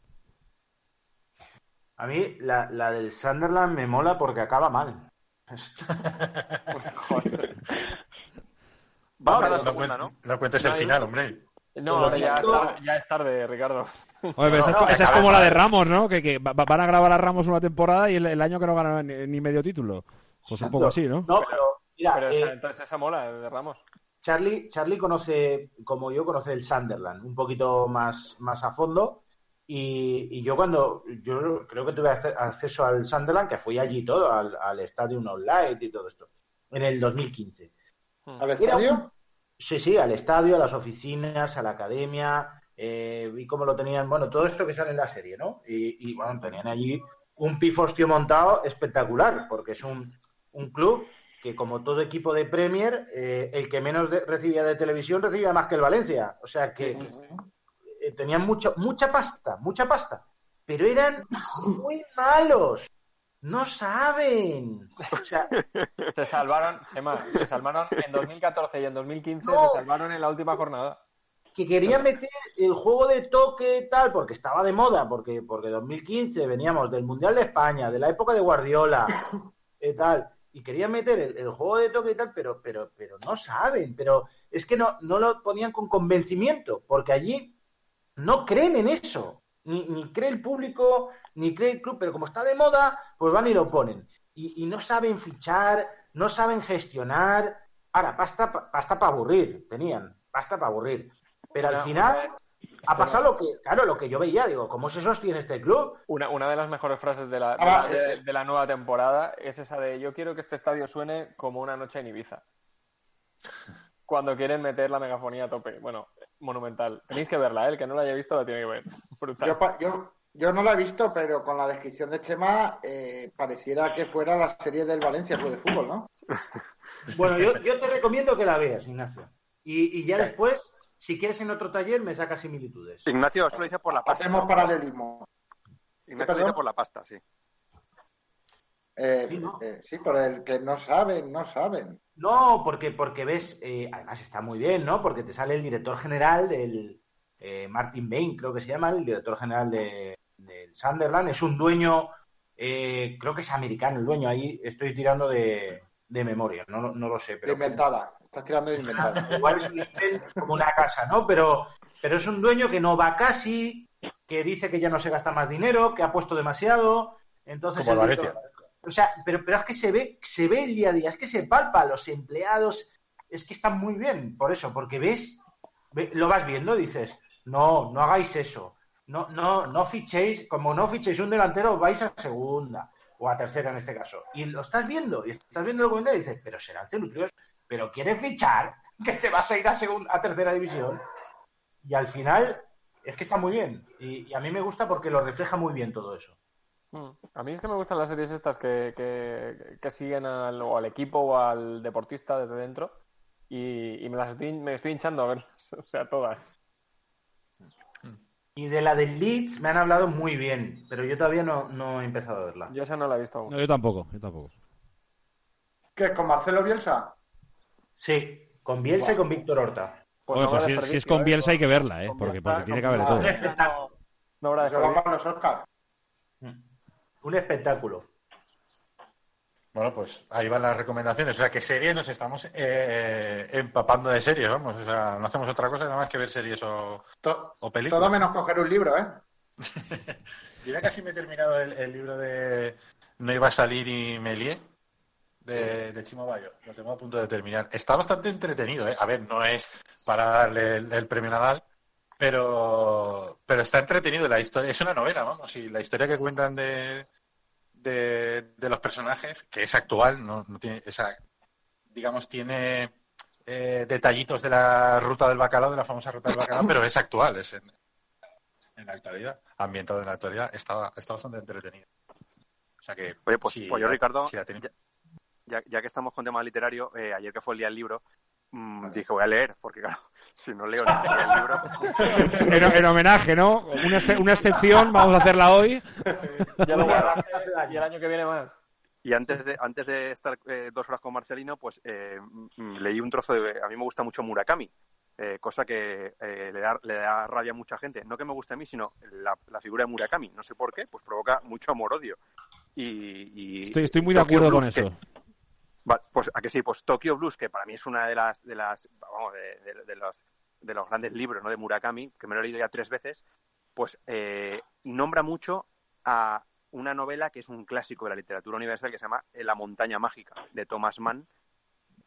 A mí la, la del Sunderland me mola porque acaba mal. [LAUGHS]
Vamos a la
No,
segunda, ¿no?
no cuentes el final, hombre.
No, ahora ya es, tarde, ya es tarde, Ricardo.
Oye, pero esa, es,
no,
esa es como la de Ramos, ¿no? Que, que va- van a grabar a Ramos una temporada y el, el año que no gana ni, ni medio título. Pues un poco así, ¿no?
No, pero mira,
Pero
eh,
esa- entonces esa mola, de Ramos.
Charlie, Charlie conoce, como yo, conoce el Sunderland un poquito más, más a fondo. Y, y yo cuando, yo creo que tuve acce- acceso al Sunderland, que fui allí todo, al, al Stadium Online y todo esto, en el 2015.
¿Al
Era
estadio?
Sí, sí, al estadio, a las oficinas, a la academia, eh, vi cómo lo tenían, bueno, todo esto que sale en la serie, ¿no? Y, y, bueno, tenían allí un pifostio montado espectacular, porque es un, un club que como todo equipo de Premier, eh, el que menos de- recibía de televisión recibía más que el Valencia. O sea que eh, tenían mucho, mucha pasta, mucha pasta, pero eran muy malos. No saben. O sea,
Se salvaron, se salvaron en 2014 y en 2015
No.
se salvaron en la última jornada.
que quería meter el juego de toque tal, porque estaba de moda, porque, porque 2015 veníamos del Mundial de España, de la época de Guardiola, eh, tal, y querían meter el, el juego de toque y tal, pero, pero, pero no saben, pero es que no, no lo ponían con convencimiento, porque allí no creen en eso, ni, ni cree el público, ni cree el club, pero como está de moda, pues van y lo ponen. Y, y no saben fichar, no saben gestionar. Ahora, pasta pasta para aburrir, tenían, pasta para aburrir. Pero al
Una-
final ha pasado lo que, claro, lo que yo veía, digo, ¿cómo se sostiene este club?
Una, una de las mejores frases de la, de,
Ah,
la, de- de la nueva temporada es esa de yo quiero que este estadio suene como una noche en Ibiza. Cuando quieren meter la megafonía a tope. Bueno, monumental. Tenéis que verla, ¿eh? el que no la haya visto la tiene que ver. [LAUGHS] Brutal.
Yo, pa- yo, yo no la he visto, pero con la descripción de Chema eh, pareciera que fuera la serie del Valencia Club de Fútbol, ¿no? [LAUGHS]
Bueno, yo, yo te recomiendo que la veas, Ignacio. Y, y ya después, si quieres en otro taller, me sacas similitudes.
Ignacio, eso lo dice por la pasta.
Hacemos paralelismo.
Ignacio lo dice por la pasta, sí.
Eh,
Sí, ¿no?
eh, sí, por el que no saben, no saben.
No, porque, porque ves, eh, además está muy bien, ¿no? Porque te sale el director general del eh, Martin Bain, creo que se llama, el director general de, del Sunderland. Es un dueño, eh, creo que es americano el dueño, ahí estoy tirando de, de memoria, no, no lo sé.
De
Pero
inventada. Estás tirando de inventada. [LAUGHS]
Igual es un como una casa, ¿no? Pero, pero es un dueño que no va casi, que dice que ya no se gasta más dinero, que ha puesto demasiado. Entonces,
Como
el
Valencia.
director- o sea, pero, pero es que se ve, se ve el día a día, es que se palpa, los empleados, es que están muy bien, por eso, porque ves, ve- lo vas viendo, dices, no, no hagáis eso, no, no, no fichéis, como no fichéis un delantero, vais a segunda, o a tercera en este caso. Y lo estás viendo, y estás viendo el comentario y dices, pero serán cenutrios, pero quieres fichar, que te vas a ir a segunda, a tercera división. Y al final, es que está muy bien. Y, y a mí me gusta porque lo refleja muy bien todo eso.
A mí es que me gustan las series estas que, que, que siguen al, o al equipo o al deportista desde dentro y, y me las estoy, me estoy hinchando a verlas, [LAUGHS] o sea, todas.
Y de la del Leeds me han hablado muy bien, pero yo todavía no, no he empezado a verla.
Yo esa no la he visto aún.
No, yo tampoco, yo tampoco.
¿Qué? ¿Con Marcelo Bielsa?
Sí, con Bielsa y con Víctor Horta.
Pues
Oye,
no
pues si, si es con
¿eh?
Bielsa hay que verla, ¿eh? Porque, porque tiene que haber de todo.
Todo.
No habrá
Se va
desperdicio.
para los Oscars.
Un espectáculo.
Bueno, pues ahí van las recomendaciones. O sea, que series nos estamos eh, empapando de series, vamos. O sea, no hacemos otra cosa nada más que ver series o,
To-
o películas.
todo menos coger un libro, ¿eh?
Yo ya casi me he terminado el, el libro de No iba a salir y me lié de, de Chimo Bayo. Lo tengo a punto de terminar. Está bastante entretenido, ¿eh? A ver, no es para darle el, el premio Nadal, pero, pero está entretenido. La historia es una novela, vamos. Y la historia que cuentan de, de, de los personajes, que es actual, no, no tiene esa, digamos, tiene eh, detallitos de la ruta del bacalao, de la famosa ruta del bacalao, pero es actual, es en, en la actualidad, ambientado en la actualidad, está, está bastante entretenido. O sea que,
Oye, pues,
si
pues yo, Ricardo,
si
ya, ya que estamos con tema literario, eh, ayer que fue el día del libro, mm, dije voy a leer, porque claro, [LAUGHS] si no leo ni siquiera el libro, [LAUGHS]
En, en homenaje, ¿no? Una, una excepción, vamos a hacerla hoy. [LAUGHS]
Ya lo guardaste y el año que viene más.
Y antes de, antes de estar eh, dos horas con Marcelino, pues eh, mm, leí un trozo de... A mí me gusta mucho Murakami, eh, cosa que eh, le, da, le da rabia a mucha gente. No que me guste a mí, sino la, la figura de Murakami. No sé por qué, pues provoca mucho amor-odio. Y, y-
Estoy, estoy muy de acuerdo con
Blues,
eso.
Pues a que sí, pues Tokyo Blues, que para mí es una de las, de las, vamos, de, de- de los, de los grandes libros, ¿no? De Murakami, que me lo he leído ya tres veces, pues eh, nombra mucho a una novela que es un clásico de la literatura universal que se llama La montaña mágica, de Thomas Mann.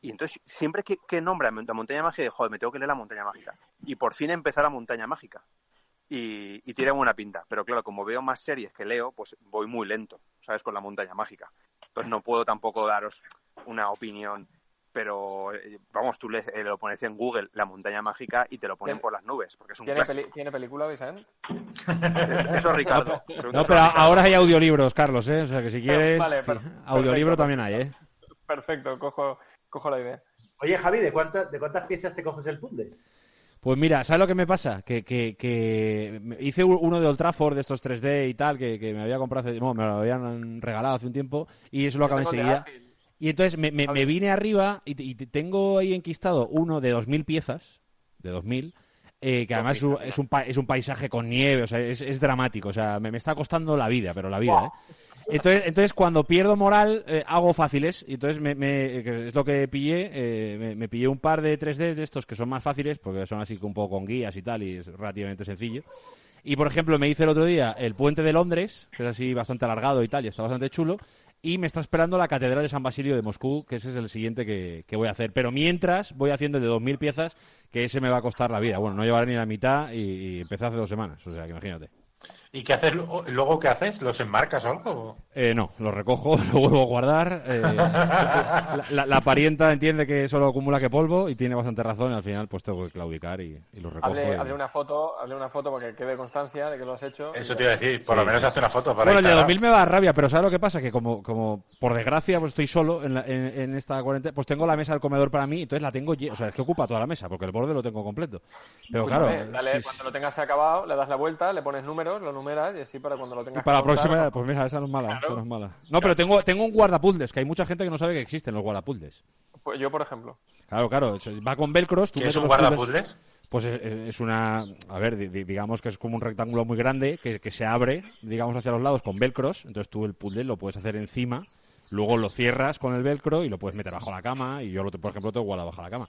Y entonces, siempre que, que nombra la montaña mágica, digo, joder, me tengo que leer la montaña mágica. Y por fin empezar la montaña mágica. Y, y tiene buena pinta. Pero claro, como veo más series que leo, pues voy muy lento, ¿sabes? Con la montaña mágica. Entonces no puedo tampoco daros una opinión. Pero, eh, vamos, tú le, eh, lo pones en Google, la montaña mágica, y te lo ponen
¿Tiene-
por las nubes, porque es un
¿Tiene, peli- ¿Tiene película, Vicente? [LAUGHS]
Eso es Ricardo.
No, pero ahora hay audiolibros, Carlos, ¿eh? O sea que si quieres,
Vale,
sí,
per- [LAUGHS]
audiolibro
perfecto,
también hay, ¿eh?
Perfecto, cojo, cojo la idea.
Oye, Javi, ¿de, cuántas ¿de cuántas piezas te coges el puzzle?
Pues mira, ¿sabes lo que me pasa? Que, que, que me- hice uno de Old Trafford, de estos 3D y tal, que, que me había comprado hace, bueno, me lo habían regalado hace un tiempo, y eso lo acabé enseguida. Y entonces me, me- me vine arriba y, y tengo ahí enquistado uno de 2.000 piezas, de 2.000, eh, que además es un, es, un es un paisaje con nieve, o sea, es, es dramático, o sea, me, me está costando la vida, pero la vida, ¿eh? Entonces, entonces cuando pierdo moral, eh, hago fáciles, y entonces me, me- es lo que pillé, eh, me, me pillé un par de 3D de estos que son más fáciles, porque son así un poco con guías y tal, y es relativamente sencillo. Y por ejemplo, me hice el otro día el puente de Londres, que es así bastante alargado y tal, y está bastante chulo. Y me está esperando la Catedral de San Basilio de Moscú, que ese es el siguiente que, que voy a hacer. Pero mientras voy haciendo el de 2.000 piezas, que ese me va a costar la vida. Bueno, no llevaré ni la mitad y, y hace dos semanas, o sea que imagínate.
¿Y qué haces luego? qué haces? ¿Los enmarcas o algo?
Eh, no, lo recojo, [LAUGHS] lo vuelvo a guardar. eh, la, la- la parienta entiende que solo acumula que polvo y tiene bastante razón. Y al final, pues tengo que claudicar y, y lo recojo.
Hable,
y-
hable una foto, hable una foto para que quede constancia de que lo has hecho.
Eso te iba a decir, por lo
Sí,
menos
sí.
hazte una foto para
Bueno, el de
Instagram.
2000 me da rabia, pero ¿sabes lo que pasa? Que como, como por desgracia, pues estoy solo en, la- en- en esta cuarentena, pues tengo la mesa del comedor para mí, entonces la tengo llena, o sea, es que ocupa toda la mesa, porque el borde lo tengo completo. Pero claro,
Dale, cuando lo tengas acabado, le das la vuelta, le pones números, los numeras y así para cuando lo tengas
Para la
que
próxima,
no-
pues mira, esa no es mala,
Claro.
esa no es mala. No, pero tengo, tengo un guardapuldes, que hay mucha gente que no sabe que existen los guardapuldes.
Pues yo, por ejemplo.
Claro, claro, va con velcros. tú
¿Qué es un
los
guardapuzzles?
Pues es, es- es una, a ver, di- di- digamos que es como un rectángulo muy grande que, que se abre, digamos, hacia los lados con velcros. Entonces tú el puzzle lo puedes hacer encima, luego lo cierras con el velcro y lo puedes meter bajo la cama. Y yo, lo, por ejemplo, tengo guardado bajo la cama.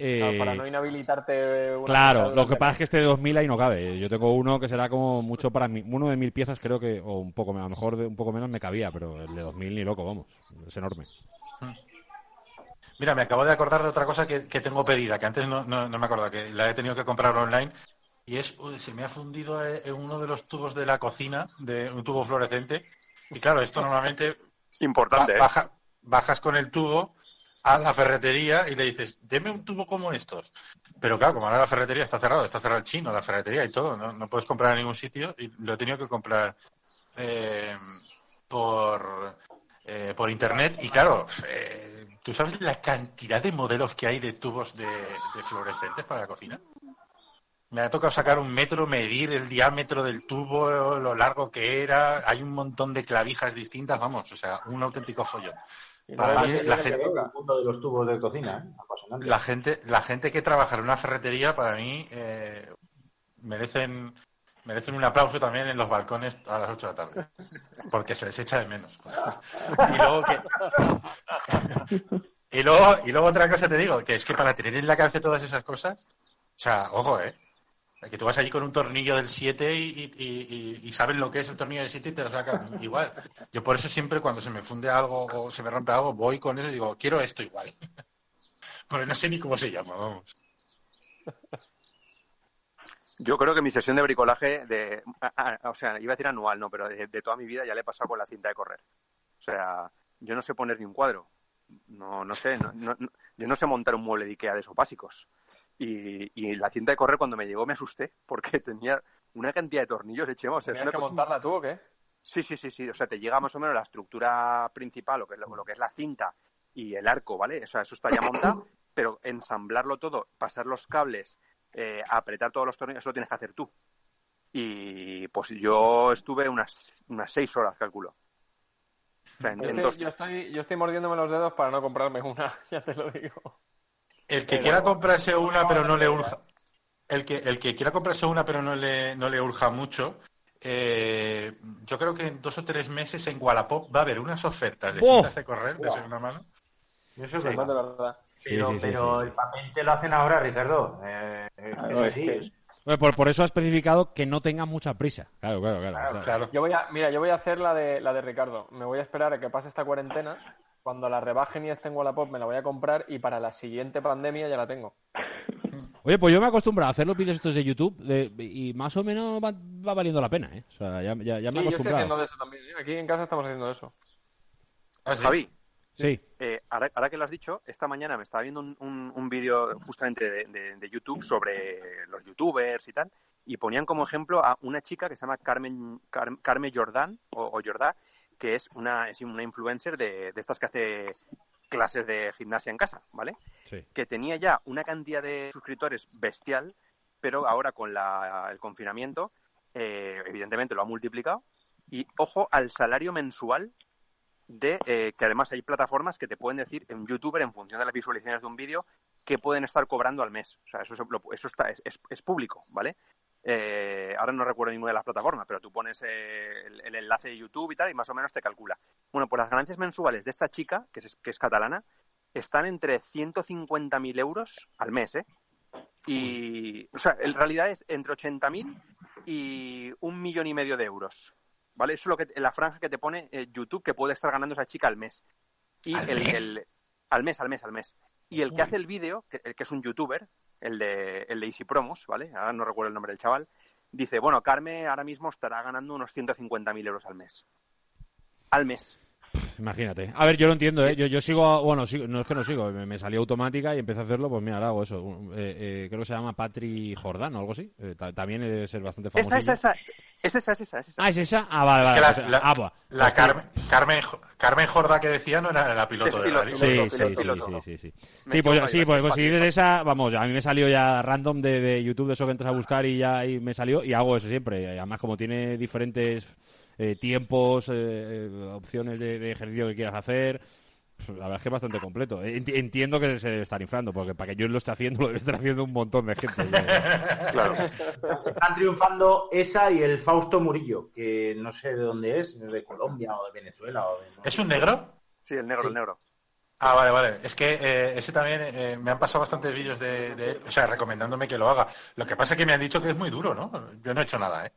Claro,
Eh,
para no inhabilitarte una
Claro, lo que pasa es que este de 2000 ahí no cabe. Yo tengo uno que será como mucho para mí. Uno de mil piezas creo que, o un poco menos, a lo mejor de un poco menos me cabía, pero el de 2000 ni loco, vamos. Es enorme.
Mira, me acabo de acordar de otra cosa que, que tengo pedida, que antes no, no, no me acordaba, que la he tenido que comprar online. Y es, se me ha fundido eh, en uno de los tubos de la cocina, de un tubo fluorescente. Y claro, esto normalmente
Importante,
ba-
¿eh?
baja- bajas con el tubo a la ferretería y le dices, deme un tubo como estos. Pero claro, como ahora la ferretería está cerrada, está cerrado el chino, la ferretería y todo, no, no puedes comprar en ningún sitio y lo he tenido que comprar eh, por, eh, por internet. Y claro, eh, ¿tú sabes la cantidad de modelos que hay de tubos de, de fluorescentes para la cocina? Me ha tocado sacar un metro, medir el diámetro del tubo, lo largo que era. Hay un montón de clavijas distintas, vamos, o sea, un auténtico follón. Para mí, la gente,
El mundo de los tubos de cocina, ¿eh? Apasionante.
la gente, la gente que trabaja en una ferretería, para mí, eh, merecen, merecen un aplauso también en los balcones a las 8 de la tarde. Porque se les echa de menos. Y luego que. [LAUGHS] Y luego, y luego otra cosa te digo, que es que para tener en la cabeza todas esas cosas, o sea, ojo, eh. Que tú vas allí con un tornillo del 7 y, y, y- y saben lo que es el tornillo del 7 y te lo sacan [LAUGHS] igual. Yo por eso siempre cuando se me funde algo o se me rompe algo, voy con eso y digo, quiero esto igual. [LAUGHS] Pero no sé ni cómo se llama, vamos.
Yo creo que mi sesión de bricolaje, de, a- a- o sea, iba a decir anual, no, pero de, de toda mi vida ya le he pasado con la cinta de correr. O sea, yo no sé poner ni un cuadro. No, no sé, no, no- no- yo no sé montar un mueble de Ikea de esos básicos. Y, y la cinta de correr cuando me llegó me asusté porque [LAUGHS] tenía una cantidad de tornillos, echemos. O sea, es
¿Tenías
una
que
cosa-
montarla tú o qué?
Sí, sí, sí, sí. O sea, te llega más o menos la estructura principal, lo que es, lo, lo que es la cinta y el arco, ¿vale? O sea, eso está ya montado, [COUGHS] pero ensamblarlo todo, pasar los cables, eh, apretar todos los tornillos, eso lo tienes que hacer tú. Y pues yo estuve unas, unas seis horas, calculo. O sea, en, dos-
yo, estoy, yo estoy mordiéndome los dedos para no comprarme una, [LAUGHS] ya te lo digo.
El que
Pero-
quiera comprarse una pero no le urja, el que, el que quiera comprarse una pero no le, no le urja mucho, eh, yo creo que en dos o tres meses en Wallapop va a haber unas ofertas de cintas de correr de segunda mano.
Eso es
Sí,
verdad.
de verdad.
Sí,
Pero,
sí, sí,
pero
sí,
el
sí.
papel te lo hacen ahora, Ricardo. Eh,
Claro,
es
es
así.
que-
es-
Bueno, Por, por eso ha especificado que no tenga mucha prisa. Claro, claro, claro. o sea,
Claro.
Yo voy a, mira, yo voy a hacer la de, la de Ricardo. Me voy a esperar a que pase esta cuarentena. Cuando la rebajen y esté en Wallapop me la voy a comprar y para la siguiente pandemia ya la tengo.
Oye, pues yo me he acostumbrado a hacer los vídeos estos de YouTube de- y más o menos va, va valiendo la pena, ¿eh? O sea, ya, ya, ya me
Sí,
he
yo estoy haciendo
acostumbrado.
de eso también. ¿eh? Aquí en casa estamos haciendo eso.
¿Ah, sí?
Javi,
Sí.
eh, ahora, ahora que lo has dicho, esta mañana me estaba viendo un, un- un vídeo justamente de, de- de YouTube sobre los youtubers y tal, y ponían como ejemplo a una chica que se llama Carmen, Car- Carmen Jordán, o, o Jordá, que es una, es una influencer de, de estas que hace clases de gimnasia en casa, ¿vale?
Sí.
Que tenía ya una cantidad de suscriptores bestial, pero ahora con la- el confinamiento, eh, evidentemente lo ha multiplicado. Y ojo al salario mensual de eh, que además hay plataformas que te pueden decir en youtuber en función de las visualizaciones de un vídeo que pueden estar cobrando al mes. O sea, eso, es- eso está, es, es- es público, ¿vale? Eh, ahora no recuerdo ninguna de las plataformas, pero tú pones eh, el, el enlace de YouTube y tal y más o menos te calcula. Bueno, pues las ganancias mensuales de esta chica, que es, que es catalana, están entre 150.000 euros al mes, ¿eh? Y, o sea, en realidad es entre 80.000 y un millón y medio de euros. ¿Vale? Eso es lo que, la franja que te pone eh, YouTube que puede estar ganando esa chica al mes. Y
¿Al
el,
mes?
el- al mes, al mes, al mes. Y el que
Uy.
hace el vídeo, que, el que es un youtuber, el de, el de Easy Promos, ¿vale? Ahora no recuerdo el nombre del chaval, dice, bueno, Carmen ahora mismo estará ganando unos 150.000 euros al mes. Al mes.
Imagínate. A ver, yo lo entiendo, ¿eh? Yo, yo sigo, bueno, sigo- no es que no sigo, me, me salió automática y empecé a hacerlo, pues mira, ahora hago eso. Un- eh, eh, creo que se llama Patri Jordán o algo así. Eh, ta- también debe ser bastante famoso.
Esa, esa, esa. Es esa, es esa, es esa.
Ah, ¿es esa? Ah, vale,
Es
vale.
que la,
sea,
la-
ah, buah.
la
Pues
Carmen, Carmen, Carmen Jorda que decía no era la piloto
Es
de
piloto.
Sí,
piloto,
sí,
piloto,
sí,
piloto.
sí, sí, sí.
Me
Sí, pues, sí, pues,
decir
pues si dices esa, vamos, a mí me salió ya random de, de YouTube, de eso que entras a buscar y ya y me salió, y hago eso siempre. Y además, como tiene diferentes eh, tiempos, eh, eh, opciones de, de ejercicio que quieras hacer, pues, la verdad es que es bastante completo. Enti- Entiendo que se debe estar inflando, porque para que yo lo esté haciendo, [LAUGHS] lo debe estar haciendo un montón de gente. [LAUGHS]
Claro.
Están triunfando esa y el Fausto Murillo, que no sé de dónde es, de Colombia o de Venezuela. O de...
¿Es un negro?
Sí, el negro, el negro.
Ah, vale, vale. Es que eh, ese también eh, me han pasado bastantes vídeos de, de él, o sea, recomendándome que lo haga. Lo que pasa es que me han dicho que es muy duro, ¿no? Yo no he hecho nada, ¿eh?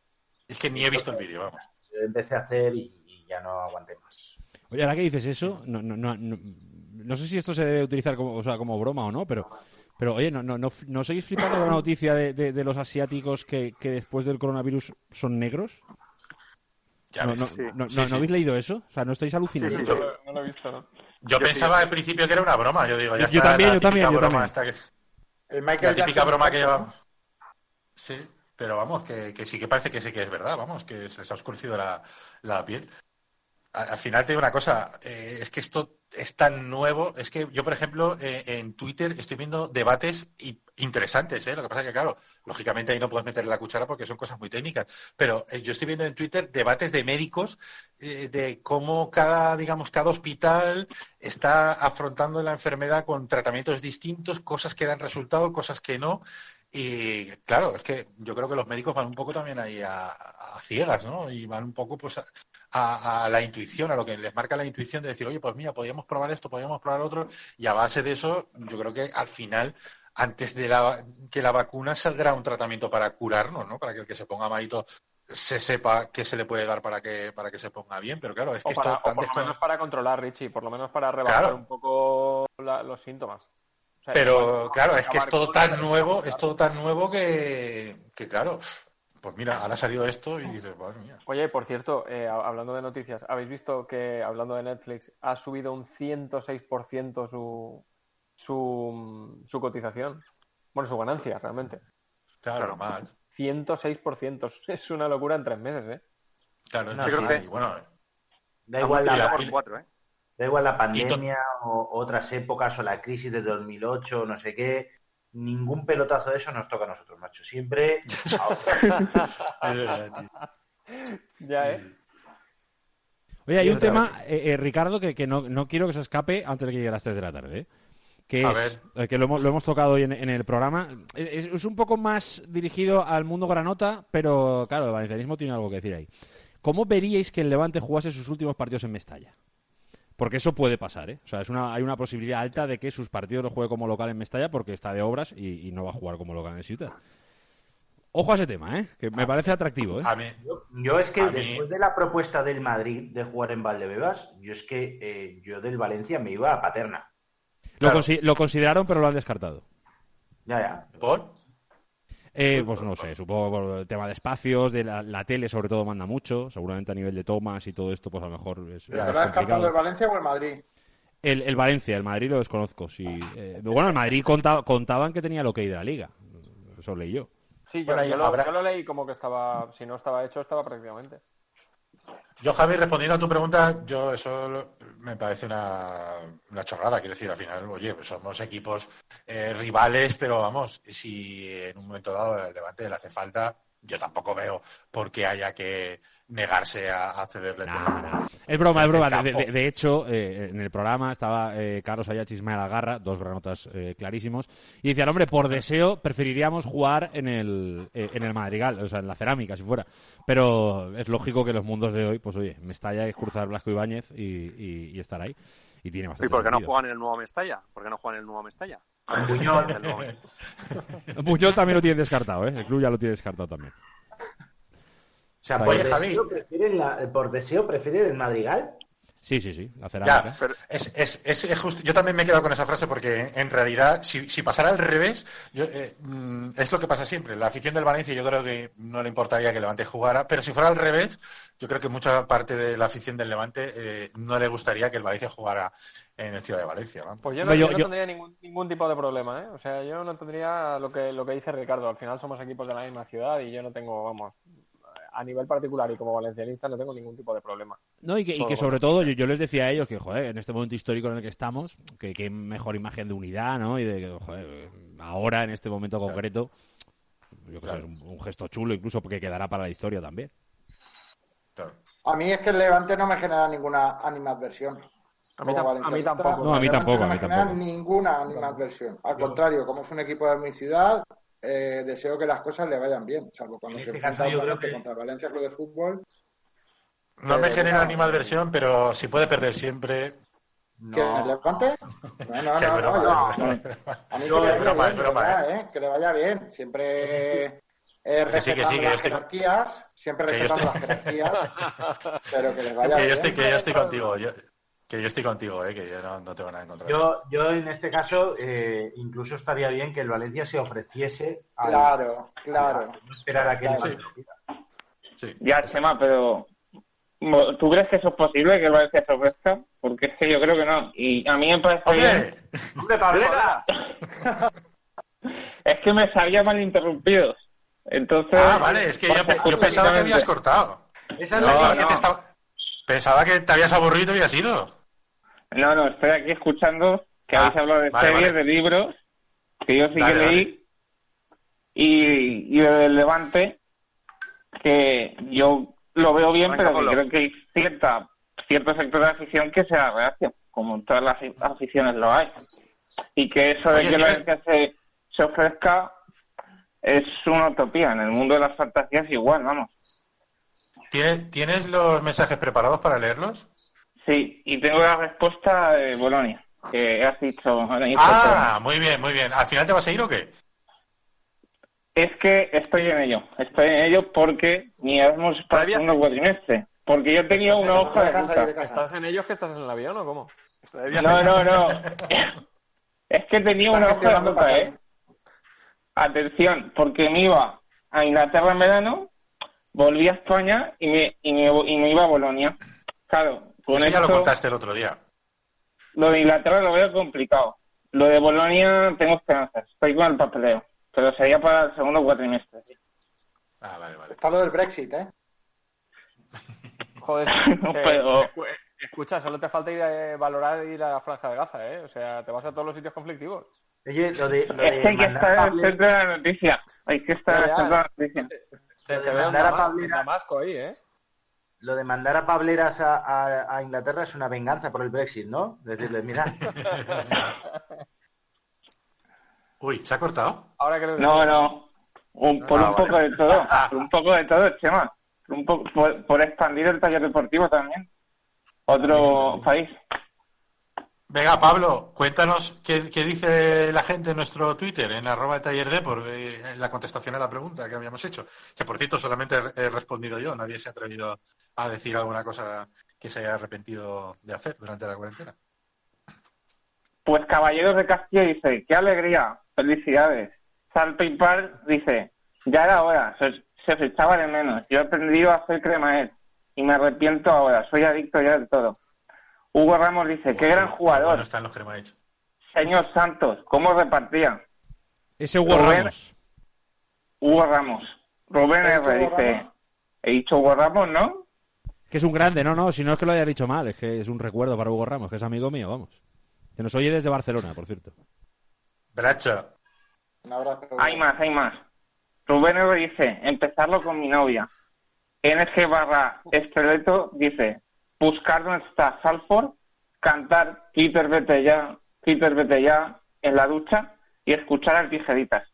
Es que ni he visto el vídeo, vamos.
Yo empecé a hacer y, y ya no aguanté más.
Oye, ahora que dices eso, no, no, no, no, no sé si esto se debe utilizar como, o sea, como broma o no, pero, pero oye, ¿no, no, no, no seguís flipando con la noticia de, de- de los asiáticos que, que después del coronavirus son negros?
Ya
no,
ves.
no,
sí.
no,
Sí,
no- ¿no
sí.
habéis leído eso? O sea, ¿no estáis alucinando?
Sí, sí,
No, lo he visto, ¿no?
Yo, pensaba al principio que era una broma. Yo digo, ya
Yo
está
también,
la
yo también,
típica
yo
broma
también.
que-
El
la
Michael
típica
Jackson
broma que
famoso.
lleva. Sí, pero vamos, que, que sí que parece que sí que es verdad, vamos, que se ha oscurecido la, la piel. Al final te digo una cosa, eh, es que esto es tan nuevo, es que yo, por ejemplo, eh, en Twitter estoy viendo debates interesantes, ¿eh? Lo que pasa es que, claro, lógicamente ahí no puedes meterle la cuchara porque son cosas muy técnicas, pero eh, yo estoy viendo en Twitter debates de médicos de cómo cada, digamos, cada hospital está afrontando la enfermedad con tratamientos distintos, cosas que dan resultado, cosas que no. Y claro, es que yo creo que los médicos van un poco también ahí a, a ciegas, ¿no? Y van un poco pues a, a- a la intuición, a lo que les marca la intuición de decir, oye, pues mira, podríamos probar esto, podríamos probar otro, y a base de eso, yo creo que al final, antes de la, que la vacuna saldrá un tratamiento para curarnos, ¿no? Para que el que se ponga malito se sepa qué se le puede dar para que, para que se ponga bien, pero claro, es que
O,
esto
para- o
tan
por lo menos para controlar, Richie, por lo menos para rebajar
Claro.
un poco la- los síntomas. O sea,
Pero claro, es que es todo tan nuevo, es todo tan nuevo que, que claro, pues mira, ahora ha salido esto y dices, madre mía.
Oye, por cierto, eh, hablando de noticias, ¿habéis visto que, hablando de Netflix, ha subido un 106% su, su, su cotización? Bueno, su ganancia, realmente.
Claro, normal.
106%. [LAUGHS] Es una locura en tres meses, ¿eh?
Claro,
No,
sí,
sí.
y bueno,
Da igual la-
por cuatro, ¿eh?
Da igual la pandemia o otras épocas o la crisis de 2008 o no sé qué. Ningún pelotazo de eso nos toca a nosotros, macho. Siempre. [LAUGHS]
es verdad, tío.
Ya, ¿eh?
Oye, hay un tema, eh, eh, Ricardo, que, que no, no quiero que se escape antes de que llegue a las 3 de la tarde. ¿eh? Que
A
es, eh, que lo hemos, lo hemos tocado hoy en, en el programa. Es, es un poco más dirigido al mundo granota, pero claro, el valencianismo tiene algo que decir ahí. ¿Cómo veríais que el Levante jugase sus últimos partidos en Mestalla? Porque eso puede pasar, ¿eh? O sea, es una, hay una posibilidad alta de que sus partidos los juegue como local en Mestalla porque está de obras y, y no va a jugar como local en Ciudad. Ojo a ese tema, ¿eh? Que me parece atractivo, ¿eh?
A mí,
Yo, yo es que
A mí-
después de la propuesta del Madrid de jugar en Valdebebas, yo es que eh, yo del Valencia me iba a Paterna.
Lo,
claro.
consi- lo consideraron, pero lo han descartado.
Ya, ya.
¿por?
Eh, pues no sé, supongo por el tema de espacios, de la, la tele sobre todo manda mucho, seguramente a nivel de tomas y todo esto, pues a lo mejor es,
¿Pero
es
lo captado
complicado.
el Valencia o el Madrid?
El, el Valencia, el Madrid lo desconozco, sí. Eh, bueno, el Madrid conta- contaban que tenía el ok de la liga, eso leí yo.
Sí, yo,
Bueno, ahí
yo lo,
habrá-
yo lo leí como que estaba, si no estaba hecho, estaba prácticamente.
Yo, Javi, respondiendo a tu pregunta, yo eso me parece una, una chorrada. Quiero decir, al final, oye, pues somos equipos eh, rivales, pero vamos, si en un momento dado el Levante le hace falta, yo tampoco veo por qué haya que negarse a, a cederle.
Nah, nah. Es broma, es broma. De, de- de hecho, eh, en el programa estaba eh, Carlos Ayach y Ismael Agarra, dos granotas eh, clarísimos, y decían, hombre, por deseo preferiríamos jugar en el, eh, en el Madrigal, o sea, en la cerámica, si fuera. Pero es lógico que los mundos de hoy, pues oye, Mestalla es cruzar Blasco Ibáñez y, y, y estar ahí. Y tiene
¿Y
bastante
por qué no juegan en el nuevo Mestalla? ¿Por qué no juegan en el nuevo Mestalla? [LAUGHS]
Buñol.
Puyol también lo tiene descartado, ¿eh? El club ya lo tiene descartado también.
O sea, por, deseo prefieren la- por deseo prefieren el Madrigal.
Sí, sí, sí, la
Ya,
cerámica.
Pero-
es, es, es- es justo. Yo también me he quedado con esa frase porque en realidad, si, si pasara al revés, yo, eh, mm, es lo que pasa siempre. La afición del Valencia yo creo que no le importaría que el Levante jugara, pero si fuera al revés, yo creo que mucha parte de la afición del Levante eh, no le gustaría que el Valencia jugara en el Ciudad de Valencia. ¿no?
Pues yo no,
yo-
yo no
yo-
tendría ningún, ningún tipo de problema, ¿eh? O sea, yo no tendría lo que, lo que dice Ricardo. Al final somos equipos de la misma ciudad y yo no tengo, vamos, a nivel particular y como valencianista no tengo ningún tipo de problema.
No, y que, y que sobre todo yo, yo les decía a ellos que, joder, en este momento histórico en el que estamos, que, que mejor imagen de unidad, ¿no? Y de que, joder, ahora, en este momento concreto, yo que sé,
Claro.
un, un gesto chulo incluso porque quedará para la historia también.
Claro.
A mí es que el Levante no me genera ninguna animadversión.
A mí, a mí tampoco.
No, a mí
el Levante
tampoco, a
no
mí
me genera
tampoco.
ninguna animadversión. Al contrario, como es un equipo de mi ciudad, eh, deseo que las cosas le vayan bien, salvo cuando
En
se
este
enfrenta
caso yo que-
contra el Valencia Club de Fútbol.
No me
Pero,
genera
bueno,
animadversión, pero si puede perder siempre.
¿Que el Levante? No, no, [LAUGHS]
Que
no,
broma,
no,
broma.
yo- A mí que
No,
le
es
vaya
broma,
bien,
es broma,
verdad, ¿eh? Que le vaya bien. Siempre [LAUGHS] eh,
Que sí, que
respetando
sí, que yo
las
estoy-
jerarquías, siempre
que yo
respetando
estoy-
las jerarquías, [LAUGHS] pero que le vaya
Que yo
bien.
estoy, que yo estoy contigo. yo- que yo estoy contigo, eh, que yo no, no tengo nada en contra.
Yo, yo en este caso, eh, incluso estaría bien que el Valencia se ofreciese a
Claro, claro.
esperar a que el
Claro.
Sí.
Ya, Chema, pero ¿tú crees que eso es posible que el Valencia se ofrezca? Porque es que yo creo que no. Y a mí me parece bien. [LAUGHS]
¡Hombre!
¡Hombre, Pablera! [LAUGHS]
Es que me sabía mal interrumpidos. Entonces.
Ah, vale, es que yo, pensaba que habías cortado.
Esa es
No,
la
Pensaba, que
no.
te estaba- pensaba que te habías aburrido y habías ido.
No, no, estoy aquí escuchando que
Ah,
habéis hablado de
vale,
series,
vale.
de libros, que yo sí que leí, y, y del Levante, que yo lo veo bien,
Arranca,
pero que creo que hay cierta, cierto sector de afición que sea reacio, como en todas las aficiones lo hay. Y que eso de
Oye,
que la Valencia se, se ofrezca es una utopía. En el mundo de las fantasías igual, vamos.
¿Tienes, ¿Tienes los mensajes preparados para leerlos?
Sí, y tengo la respuesta de Bolonia, que has dicho.
Ah, muy bien, muy bien. ¿Al final te vas a ir o qué?
Es que estoy en ello, estoy en ello porque ni Erasmus para segundo cuatrimestre. Porque yo tenía una hoja de
casa.
¿Estás en ellos que estás en el avión o cómo?
No, no, no. [LAUGHS] Es que tenía una hoja de ruta. ¿eh? Atención, porque me iba a Inglaterra en verano, volví a España y me, y me, y me iba a Bolonia. Claro, con
Eso ya lo contaste el otro día.
lo de Inglaterra lo veo complicado. Lo de Bolonia tengo esperanzas. Estoy con el papeleo. Pero sería para el segundo cuatrimestre. sí.
Ah, vale, vale.
Está lo del Brexit, ¿eh? [LAUGHS]
Joder, [LAUGHS]
No,
eh,
pero-
escu- escucha, solo te falta ir a valorar ir a la franja de Gaza, ¿eh? O sea, te vas a todos los sitios conflictivos.
Oye, lo de, lo
Es que hay que estar
a
en el
Pablo-
centro de la noticia. Hay que estar en el
Ya, ya.
centro de la noticia.
Te, te
de
veo
a
Damasco ahí, ¿eh?
Lo de mandar a Pableras a, a- a Inglaterra es una venganza por el Brexit, ¿no? Decirle, mira, [LAUGHS]
Uy, ¿se ha cortado?
Ahora creo que
No, no. Un- por
Ah,
un
vale.
poco de todo. Por un poco de todo, Chema. Por, un po- por, por expandir el taller deportivo también. Otro país.
Venga, Pablo, cuéntanos qué, dice la gente en nuestro Twitter, en arroba taller de por eh, la contestación a la pregunta que habíamos hecho. Que por cierto, solamente he respondido yo, nadie se ha atrevido a decir alguna cosa que se haya arrepentido de hacer durante la cuarentena.
Pues Caballeros de Castilla dice, qué alegría, felicidades. Salpipar dice, ya era hora, se, se os echaba de menos. Yo he aprendido a hacer cremaet y me arrepiento ahora, soy adicto ya del todo. Hugo Ramos dice, qué gran
Bueno
jugador.
están los cremahechos.
Señor Santos, ¿cómo repartía?
Ese Hugo
Rubén-
Ramos.
Hugo Ramos. Rubén
¿He dicho
R. Dice,
Ramos?
he dicho Hugo Ramos, ¿no?
Que es un grande, no, no, si no es que lo haya dicho mal, es que es un recuerdo para Hugo Ramos, que es amigo mío, vamos. Que nos oye desde Barcelona, por cierto.
Bracho.
Un abrazo.
Hay más, hay más. Rubén R. dice, empezarlo con mi novia. NG barra esqueleto dice, buscar dónde está Salford, cantar Peter vete ya, Peter vete ya en la ducha y escuchar a tijeritas.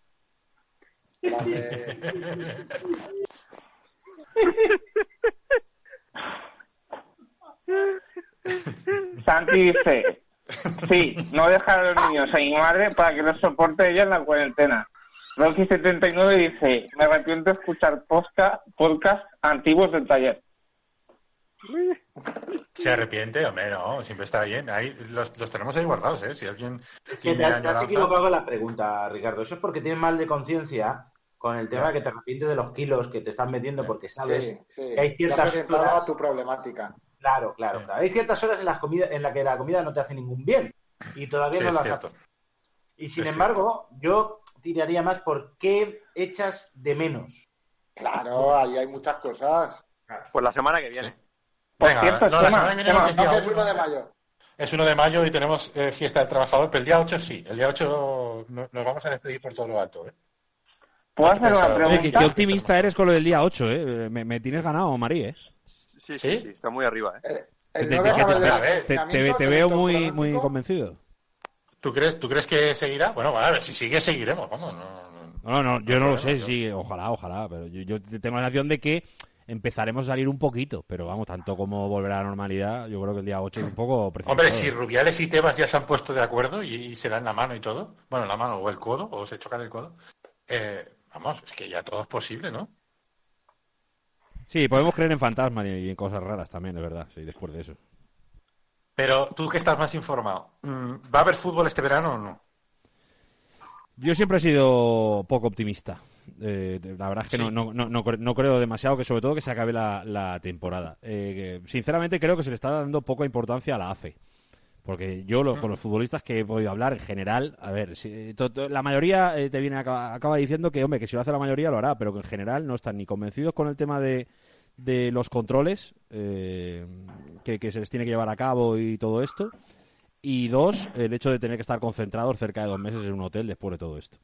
Santi dice, sí, no dejar a los niños a mi madre para que los soporte ella en la cuarentena. Rocky79 dice, me arrepiento de escuchar podcast, podcast antiguos del taller.
Se arrepiente, hombre, no, siempre está bien. Ahí los, los tenemos ahí guardados, ¿eh? Si alguien tiene
te, has- te has equivocado con la pregunta, Ricardo. Eso es porque tienes mal de conciencia con el tema de que te arrepientes de los kilos que te están metiendo porque sabes
Sí, sí.
que hay ciertas horas.
a tu problemática.
Claro, claro,
Sí.
claro. Hay ciertas horas en las comidas en las que la comida no te hace ningún bien y todavía
Sí,
no las
cierto.
hace. Y sin
Es
embargo, yo tiraría más por qué echas de menos.
Claro, ahí hay muchas cosas.
Pues la semana que viene.
Por
Venga,
cierto,
no, la
Chema,
semana que viene
Chema,
no, es día
No, que es
uno.
1 de mayo.
Es 1 de mayo y tenemos eh, fiesta del trabajador, pero el día 8 sí. El día 8 no- nos vamos a despedir por todo lo alto. ¿eh?
¿Puedo hacer una
pensar.
Oye,
pregunta?
qué, qué optimista eres con lo del día 8, ¿eh? Me, me tienes ganado, Marí, ¿eh?
Sí, sí,
¿Sí?
sí, está muy arriba, ¿eh?
El,
Te,
el
te-
9
te-
acaba
te-
de
a ver,
te- te-
confinamiento,
te veo muy, muy convencido.
¿Tú crees, ¿Tú crees que seguirá? Bueno, a ver, si sigue, seguiremos. Vamos, no, no.
No, no, yo no lo sé,
yo-
sí, ojalá, ojalá, pero yo, yo tengo la sensación de que empezaremos a salir un poquito, pero vamos, tanto como volver a la normalidad, yo creo que el día 8 es un poco precipitado.
Hombre, si Rubiales y Tebas ya se han puesto de acuerdo y, y se dan la mano y todo, bueno, la mano o el codo, o se chocan el codo, eh, vamos, es que ya todo es posible, ¿no?
Sí, podemos creer en fantasmas y en cosas raras también, es verdad, sí, después de eso.
Pero tú que estás más informado, mm, ¿va a haber fútbol este verano o no?
Yo siempre he sido poco optimista. Eh, la verdad es que
Sí.
no, no, no, no cre- no creo demasiado que sobre todo que se acabe la, la temporada. Eh, sinceramente creo que se le está dando poca importancia a la AFE. Porque yo lo- con los futbolistas que he podido hablar en general, a ver, si, to- to- la mayoría eh, te viene acaba, acaba diciendo que, hombre, que si lo hace la mayoría lo hará, pero que en general no están ni convencidos con el tema de, de los controles eh, que, que se les tiene que llevar a cabo y todo esto. Y dos, el hecho de tener que estar concentrados cerca de dos meses en un hotel después de todo esto.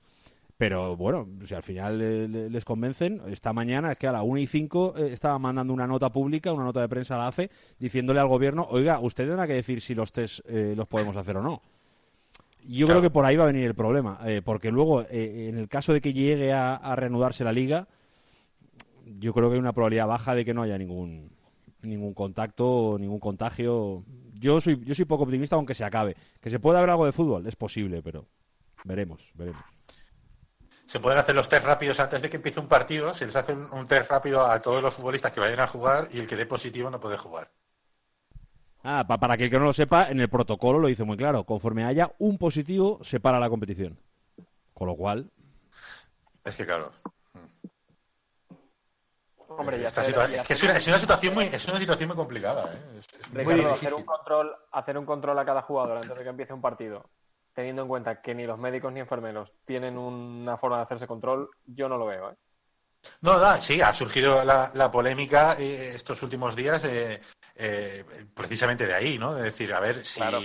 Pero bueno, si al final le- les convencen, esta mañana es que a la 1 y 5 eh, estaba mandando una nota pública, una nota de prensa a la AFE, diciéndole al gobierno, oiga, usted tendrá que decir si los test eh, los podemos hacer o no. Y Yo
Claro.
creo que por ahí va a venir el problema, eh, porque luego, eh, en el caso de que llegue a, a reanudarse la liga, yo creo que hay una probabilidad baja de que no haya ningún ningún contacto, ningún contagio. Yo soy yo soy poco optimista aunque se acabe. Que se pueda haber algo de fútbol, es posible, pero veremos, veremos.
Se pueden hacer los test rápidos antes de que empiece un partido, se les hace un, un test rápido a todos los futbolistas que vayan a jugar y el que dé positivo no puede jugar.
Ah, pa- para que el que no lo sepa, en el protocolo lo dice muy claro. Conforme haya un positivo, se para la competición. Con lo cual,
Es que claro.
Hombre, ya
esta
hacer-
es que
hacer
es una,
un-
es una situación muy, es una situación muy complicada, ¿eh? Es, es muy
Ricardo,
difícil.
hacer un control, hacer un control a cada jugador antes de que empiece un partido, teniendo en cuenta que ni los médicos ni enfermeros tienen una forma de hacerse control, yo no lo veo. ¿eh?
No, no, sí, ha surgido la, la polémica eh, estos últimos días eh, eh, precisamente de ahí, ¿no? De decir, a ver, si
Claro.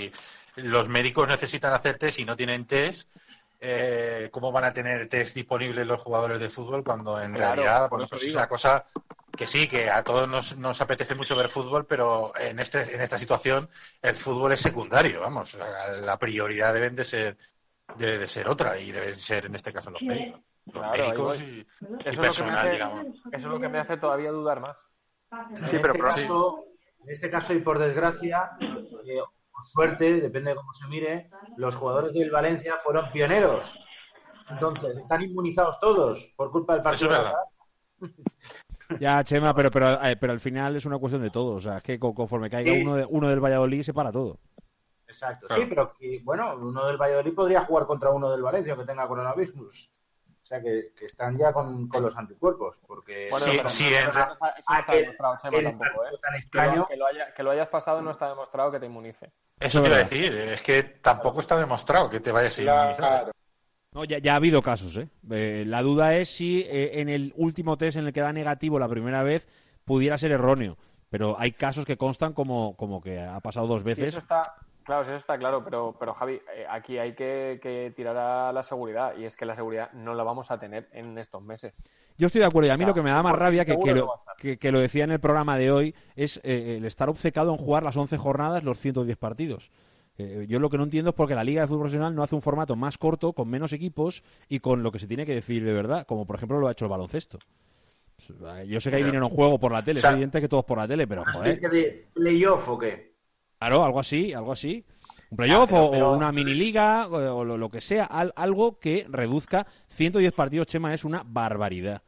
los médicos necesitan hacer test y no tienen test, eh, ¿cómo van a tener test disponibles los jugadores de fútbol cuando en
Claro,
realidad bueno, pues es una cosa que sí, que a todos nos, nos apetece mucho ver fútbol, pero en, este, en esta situación el fútbol es secundario, vamos, sea, la prioridad deben de ser debe de ser otra y deben ser en este caso los médicos. Los
Claro,
médicos y, y personal,
hace,
digamos.
eso es lo que me hace todavía dudar más.
Sí,
en,
pero
este caso, en este caso, y por desgracia, eh, por suerte, depende de cómo se mire, los jugadores del Valencia fueron pioneros. Entonces, están inmunizados todos por culpa del
Eso
partido.
es verdad. [LAUGHS]
ya Chema, pero, pero, eh, pero al final es una cuestión de todo. O sea, es que co- conforme caiga
Sí.
uno, de- uno del Valladolid se para todo.
Exacto.
Claro.
Sí, pero que, bueno, uno del Valladolid podría jugar contra uno del Valencia que tenga coronavirus. O sea, que, que están ya con, con los anticuerpos. Porque
Bueno,
Sí,
no-
en
eso
ra-
no está, eso no
Ah,
está demostrado, Chema,
el
tampoco. ¿eh? Que,
extraño.
lo, que, lo haya- que lo hayas pasado no está demostrado que te inmunice.
Eso te iba a decir, es que tampoco está demostrado que te vayas a inmunizar.
Claro.
No, ya, ya ha habido casos, ¿eh? Eh, La duda es si eh, en el último test en el que da negativo la primera vez pudiera ser erróneo. Pero hay casos que constan como, como que ha pasado dos
Sí,
veces.
eso está, claro, eso está claro, pero, pero Javi, eh, aquí hay que, que tirar a la seguridad y es que la seguridad no la vamos a tener en estos meses.
Yo estoy de acuerdo y a mí
Claro,
lo que me da más rabia, que, que lo, que, que lo decía en el programa de hoy, es eh, el estar obcecado en jugar las 11 jornadas, los 110 partidos. Eh, yo lo que no entiendo es porque la Liga de Fútbol Profesional no hace un formato más corto, con menos equipos y con lo que se tiene que decir de verdad, como por ejemplo lo ha hecho el baloncesto. Yo sé que
Ya.
dinero en juego por la tele,
O sea-
es evidente que todos por la tele, pero joder.
¿Especie de playoff o qué?
Claro, algo así, algo así. Un playoff
Ah, pero-
o-
pero-
una mini liga o, lo, lo que sea, al- algo que reduzca 110 partidos, Chema, es una barbaridad.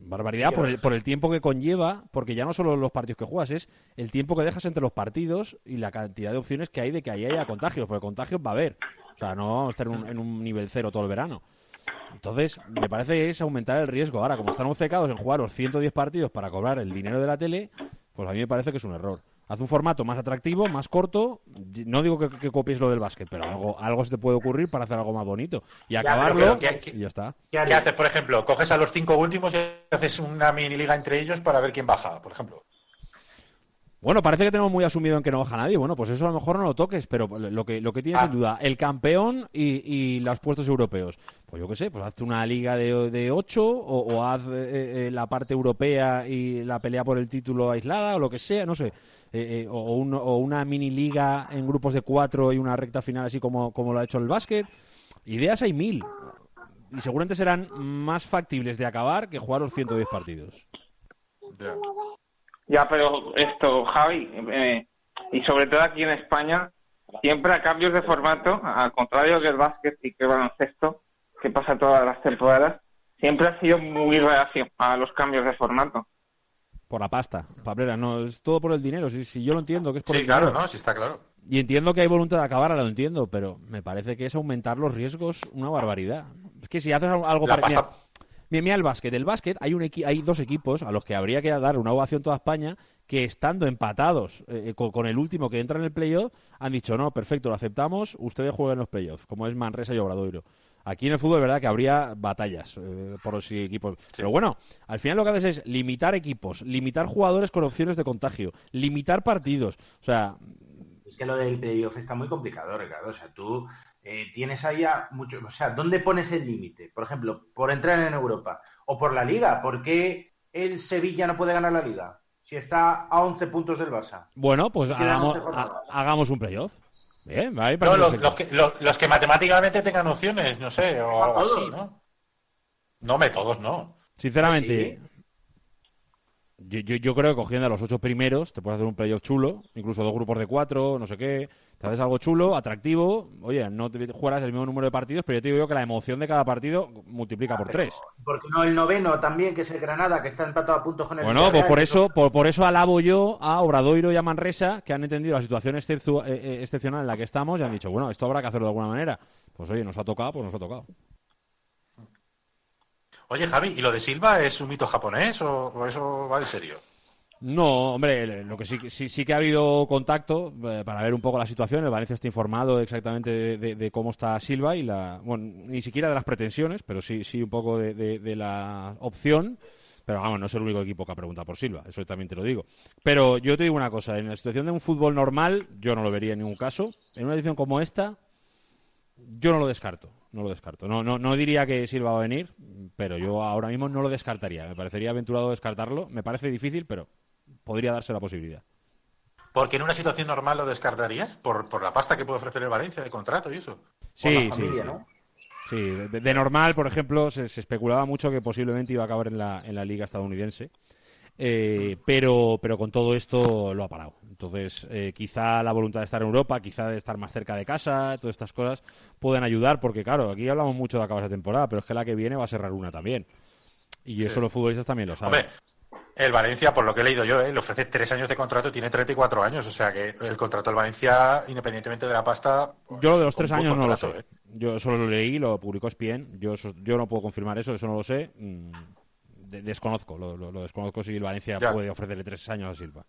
Barbaridad por el, por el tiempo que conlleva, porque ya no solo los partidos que juegas, es el tiempo que dejas entre los partidos y la cantidad de opciones que hay de que ahí haya contagios, porque contagios va a haber. O sea, no vamos a estar en un, en un nivel cero todo el verano. Entonces, me parece que es aumentar el riesgo. Ahora, como están obcecados en jugar los 110 partidos para cobrar el dinero de la tele, pues a mí me parece que es un error. Haz un formato más atractivo, más corto. No digo que, que copies lo del básquet, pero algo, algo se te puede ocurrir para hacer algo más bonito. Y
pero-
acabarlo
pero ¿qué-
y ya está.
¿Qué haces, por ejemplo? Coges a los cinco últimos y haces una mini liga entre ellos para ver quién baja, por ejemplo.
Bueno, parece que tenemos muy asumido en que no baja nadie. Bueno, pues eso a lo mejor no lo toques, pero lo que, lo que tienes
Ah.
en duda, el campeón y, y los puestos europeos. Pues yo qué sé, pues hazte una liga de, de ocho o, o haz eh, eh, la parte europea y la pelea por el título aislada o lo que sea, no sé. Eh, o, o un- o una mini liga en grupos de cuatro y una recta final así como, como lo ha hecho el básquet. Ideas hay mil. Y seguramente serán más factibles de acabar que jugar los 110 partidos.
Ya, pero esto, Javi, eh, y sobre todo aquí en España, siempre a cambios de formato, al contrario que el básquet y que el baloncesto, que pasa todas las temporadas, siempre ha sido muy reacio a los cambios de formato.
Por la pasta, Pablera, no, es todo por el dinero. Si, si yo lo entiendo que es por
Sí,
el
claro,
dinero.
¿no? Sí, está claro.
Y entiendo que hay voluntad de acabar, lo entiendo, pero me parece que es aumentar los riesgos una barbaridad. Es que si haces algo
La
pare-
pasta-
Mira, mira el básquet. El básquet hay, un equi- hay dos equipos a los que habría que dar una ovación toda España que estando empatados eh, con, con el último que entra en el playoff han dicho no, perfecto, lo aceptamos, ustedes jueguen los playoffs, como es Manresa y Obradoiro. Aquí en el fútbol es verdad que habría batallas eh, por los equipos. Pero bueno, al final lo que haces es limitar equipos, limitar jugadores con opciones de contagio, limitar partidos. O sea,
Es que lo del playoff está muy complicado, Ricardo. O sea, tú eh, tienes ahí a mucho. O sea, ¿dónde pones el límite? Por ejemplo, por entrar en Europa o por la Liga. ¿Por qué el Sevilla no puede ganar la Liga? Si está a 11 puntos del Barça.
bueno, pues hagamos,
11 jornadas.
ha- hagamos un playoff. Bien, vale,
No, los, que, los, los que matemáticamente tengan opciones, no sé, o algo así, ¿no? No, me todos no.
Sinceramente, yo, yo, yo creo que cogiendo a los ocho primeros te puedes hacer un playoff chulo, incluso dos grupos de cuatro, no sé qué. Te haces algo chulo, atractivo. Oye, no te jugarás el mismo número de partidos, pero yo te digo yo que la emoción de cada partido multiplica por tres.
Porque no el noveno también, que es el Granada, que está empatado a puntos con el
Bueno, pues por eso, por, por eso alabo yo a Obradoiro y a Manresa, que han entendido la situación eh, eh, excepcional en la que estamos y han dicho, bueno, esto habrá que hacerlo de alguna manera. Pues oye, nos ha tocado, pues nos ha tocado.
Oye, Javi, ¿y lo de Silva es un mito japonés o, eso va en serio?
No, hombre, lo que sí, sí, sí que ha habido contacto eh, para ver un poco la situación. El Valencia está informado exactamente de, cómo está Silva y la, bueno, ni siquiera de las pretensiones, pero sí, sí un poco de, de- de la opción. Pero vamos, no es el único equipo que ha preguntado por Silva, eso también te lo digo. Pero yo te digo una cosa, en la situación de un fútbol normal, yo no lo vería en ningún caso. En una edición como esta, yo no lo descarto, no lo descarto. No, no, no diría que Silva va a venir, pero yo ahora mismo no lo descartaría. Me parecería aventurado descartarlo. Me parece difícil, pero podría darse la posibilidad.
Porque en una situación normal lo descartarías por, por la pasta que puede ofrecer el Valencia de contrato y eso.
Sí, sí, sí.
¿no?
Sí, de, de normal, por ejemplo, se, se especulaba mucho que posiblemente iba a acabar en la, en la liga estadounidense. Eh, pero, pero con todo esto lo ha parado. Entonces, eh, quizá la voluntad de estar en Europa, quizá de estar más cerca de casa, todas estas cosas pueden ayudar, porque claro, aquí hablamos mucho de acabar esa temporada, pero es que la que viene va a ser una también. Y eso
Sí.
los futbolistas también lo saben.
Hombre, el Valencia, por lo que he leído yo, ¿eh? le ofrece tres años de contrato y tiene 34 años. O sea que el contrato del Valencia, independientemente de la pasta. pues,
Yo lo de los tres años no lo sé.
¿eh?
Yo solo lo leí, lo publicó Spien. Yo, eso- yo no puedo confirmar eso, eso no lo sé. Mm, de- desconozco, lo, lo- lo desconozco si el Valencia
Ya.
puede ofrecerle tres años a Silva.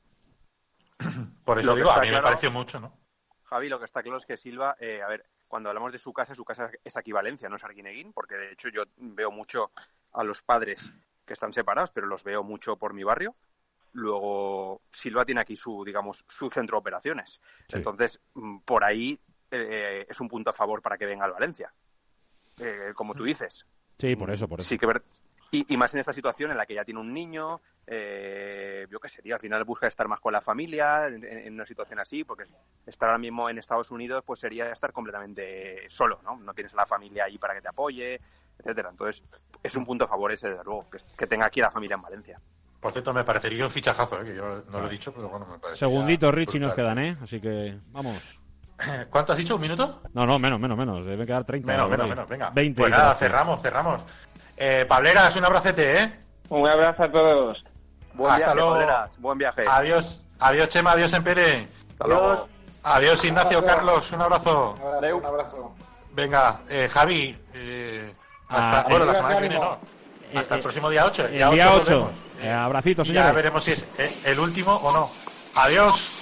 [CLEARS THROAT]
Por eso digo, a mí me pareció mucho, ¿no?
Javi, lo que está claro es que Silva, eh, a ver, cuando hablamos de su casa, su casa es aquí Valencia, no es Arguineguín, porque de hecho yo veo mucho a los padres que están separados, pero los veo mucho por mi barrio. Luego, Silva tiene aquí su, digamos, su centro de operaciones.
Sí.
Entonces, mm, por ahí eh, es un punto a favor para que venga al Valencia. Eh, como tú dices.
Sí, por eso, por eso.
Sí que ver... y, y más en esta situación en la que ya tiene un niño, eh, yo qué sería, al final busca estar más con la familia en, en una situación así, porque estar ahora mismo en Estados Unidos pues sería estar completamente solo, ¿no? No tienes a la familia ahí para que te apoye, etcétera. Entonces, es un punto a favor ese, desde luego, que, que tenga aquí a la familia en Valencia.
Por cierto, me parecería un fichajazo, ¿eh? que yo no lo he dicho, pero bueno, me parece.
Segundito, Richie, nos quedan, ¿eh? Así que vamos. [CLEARS THROAT]
¿Cuánto has dicho? ¿Un minuto?
No, no, menos, menos, menos. Deben quedar 30.
Menos, menos, menos, venga.
20.
Pues nada, cerramos, cerramos. Eh, Pableras, un abracete, ¿eh?
Un abrazo a todos.
Buen
Hasta
viaje,
luego.
Pableras. Buen viaje.
Adiós, adiós Chema, adiós Empere.
Hasta luego.
Adiós Ignacio,
Abrazo.
Carlos, un abrazo.
Un abrazo. Un abrazo.
Venga, eh, Javi, eh, hasta,
Ah,
bueno,
eh,
la semana que
ánimo.
viene no. Hasta el
eh,
próximo día 8.
El día 8. Eh, abracitos,
Y ya
señores.
veremos si es eh, el último o no. Adiós.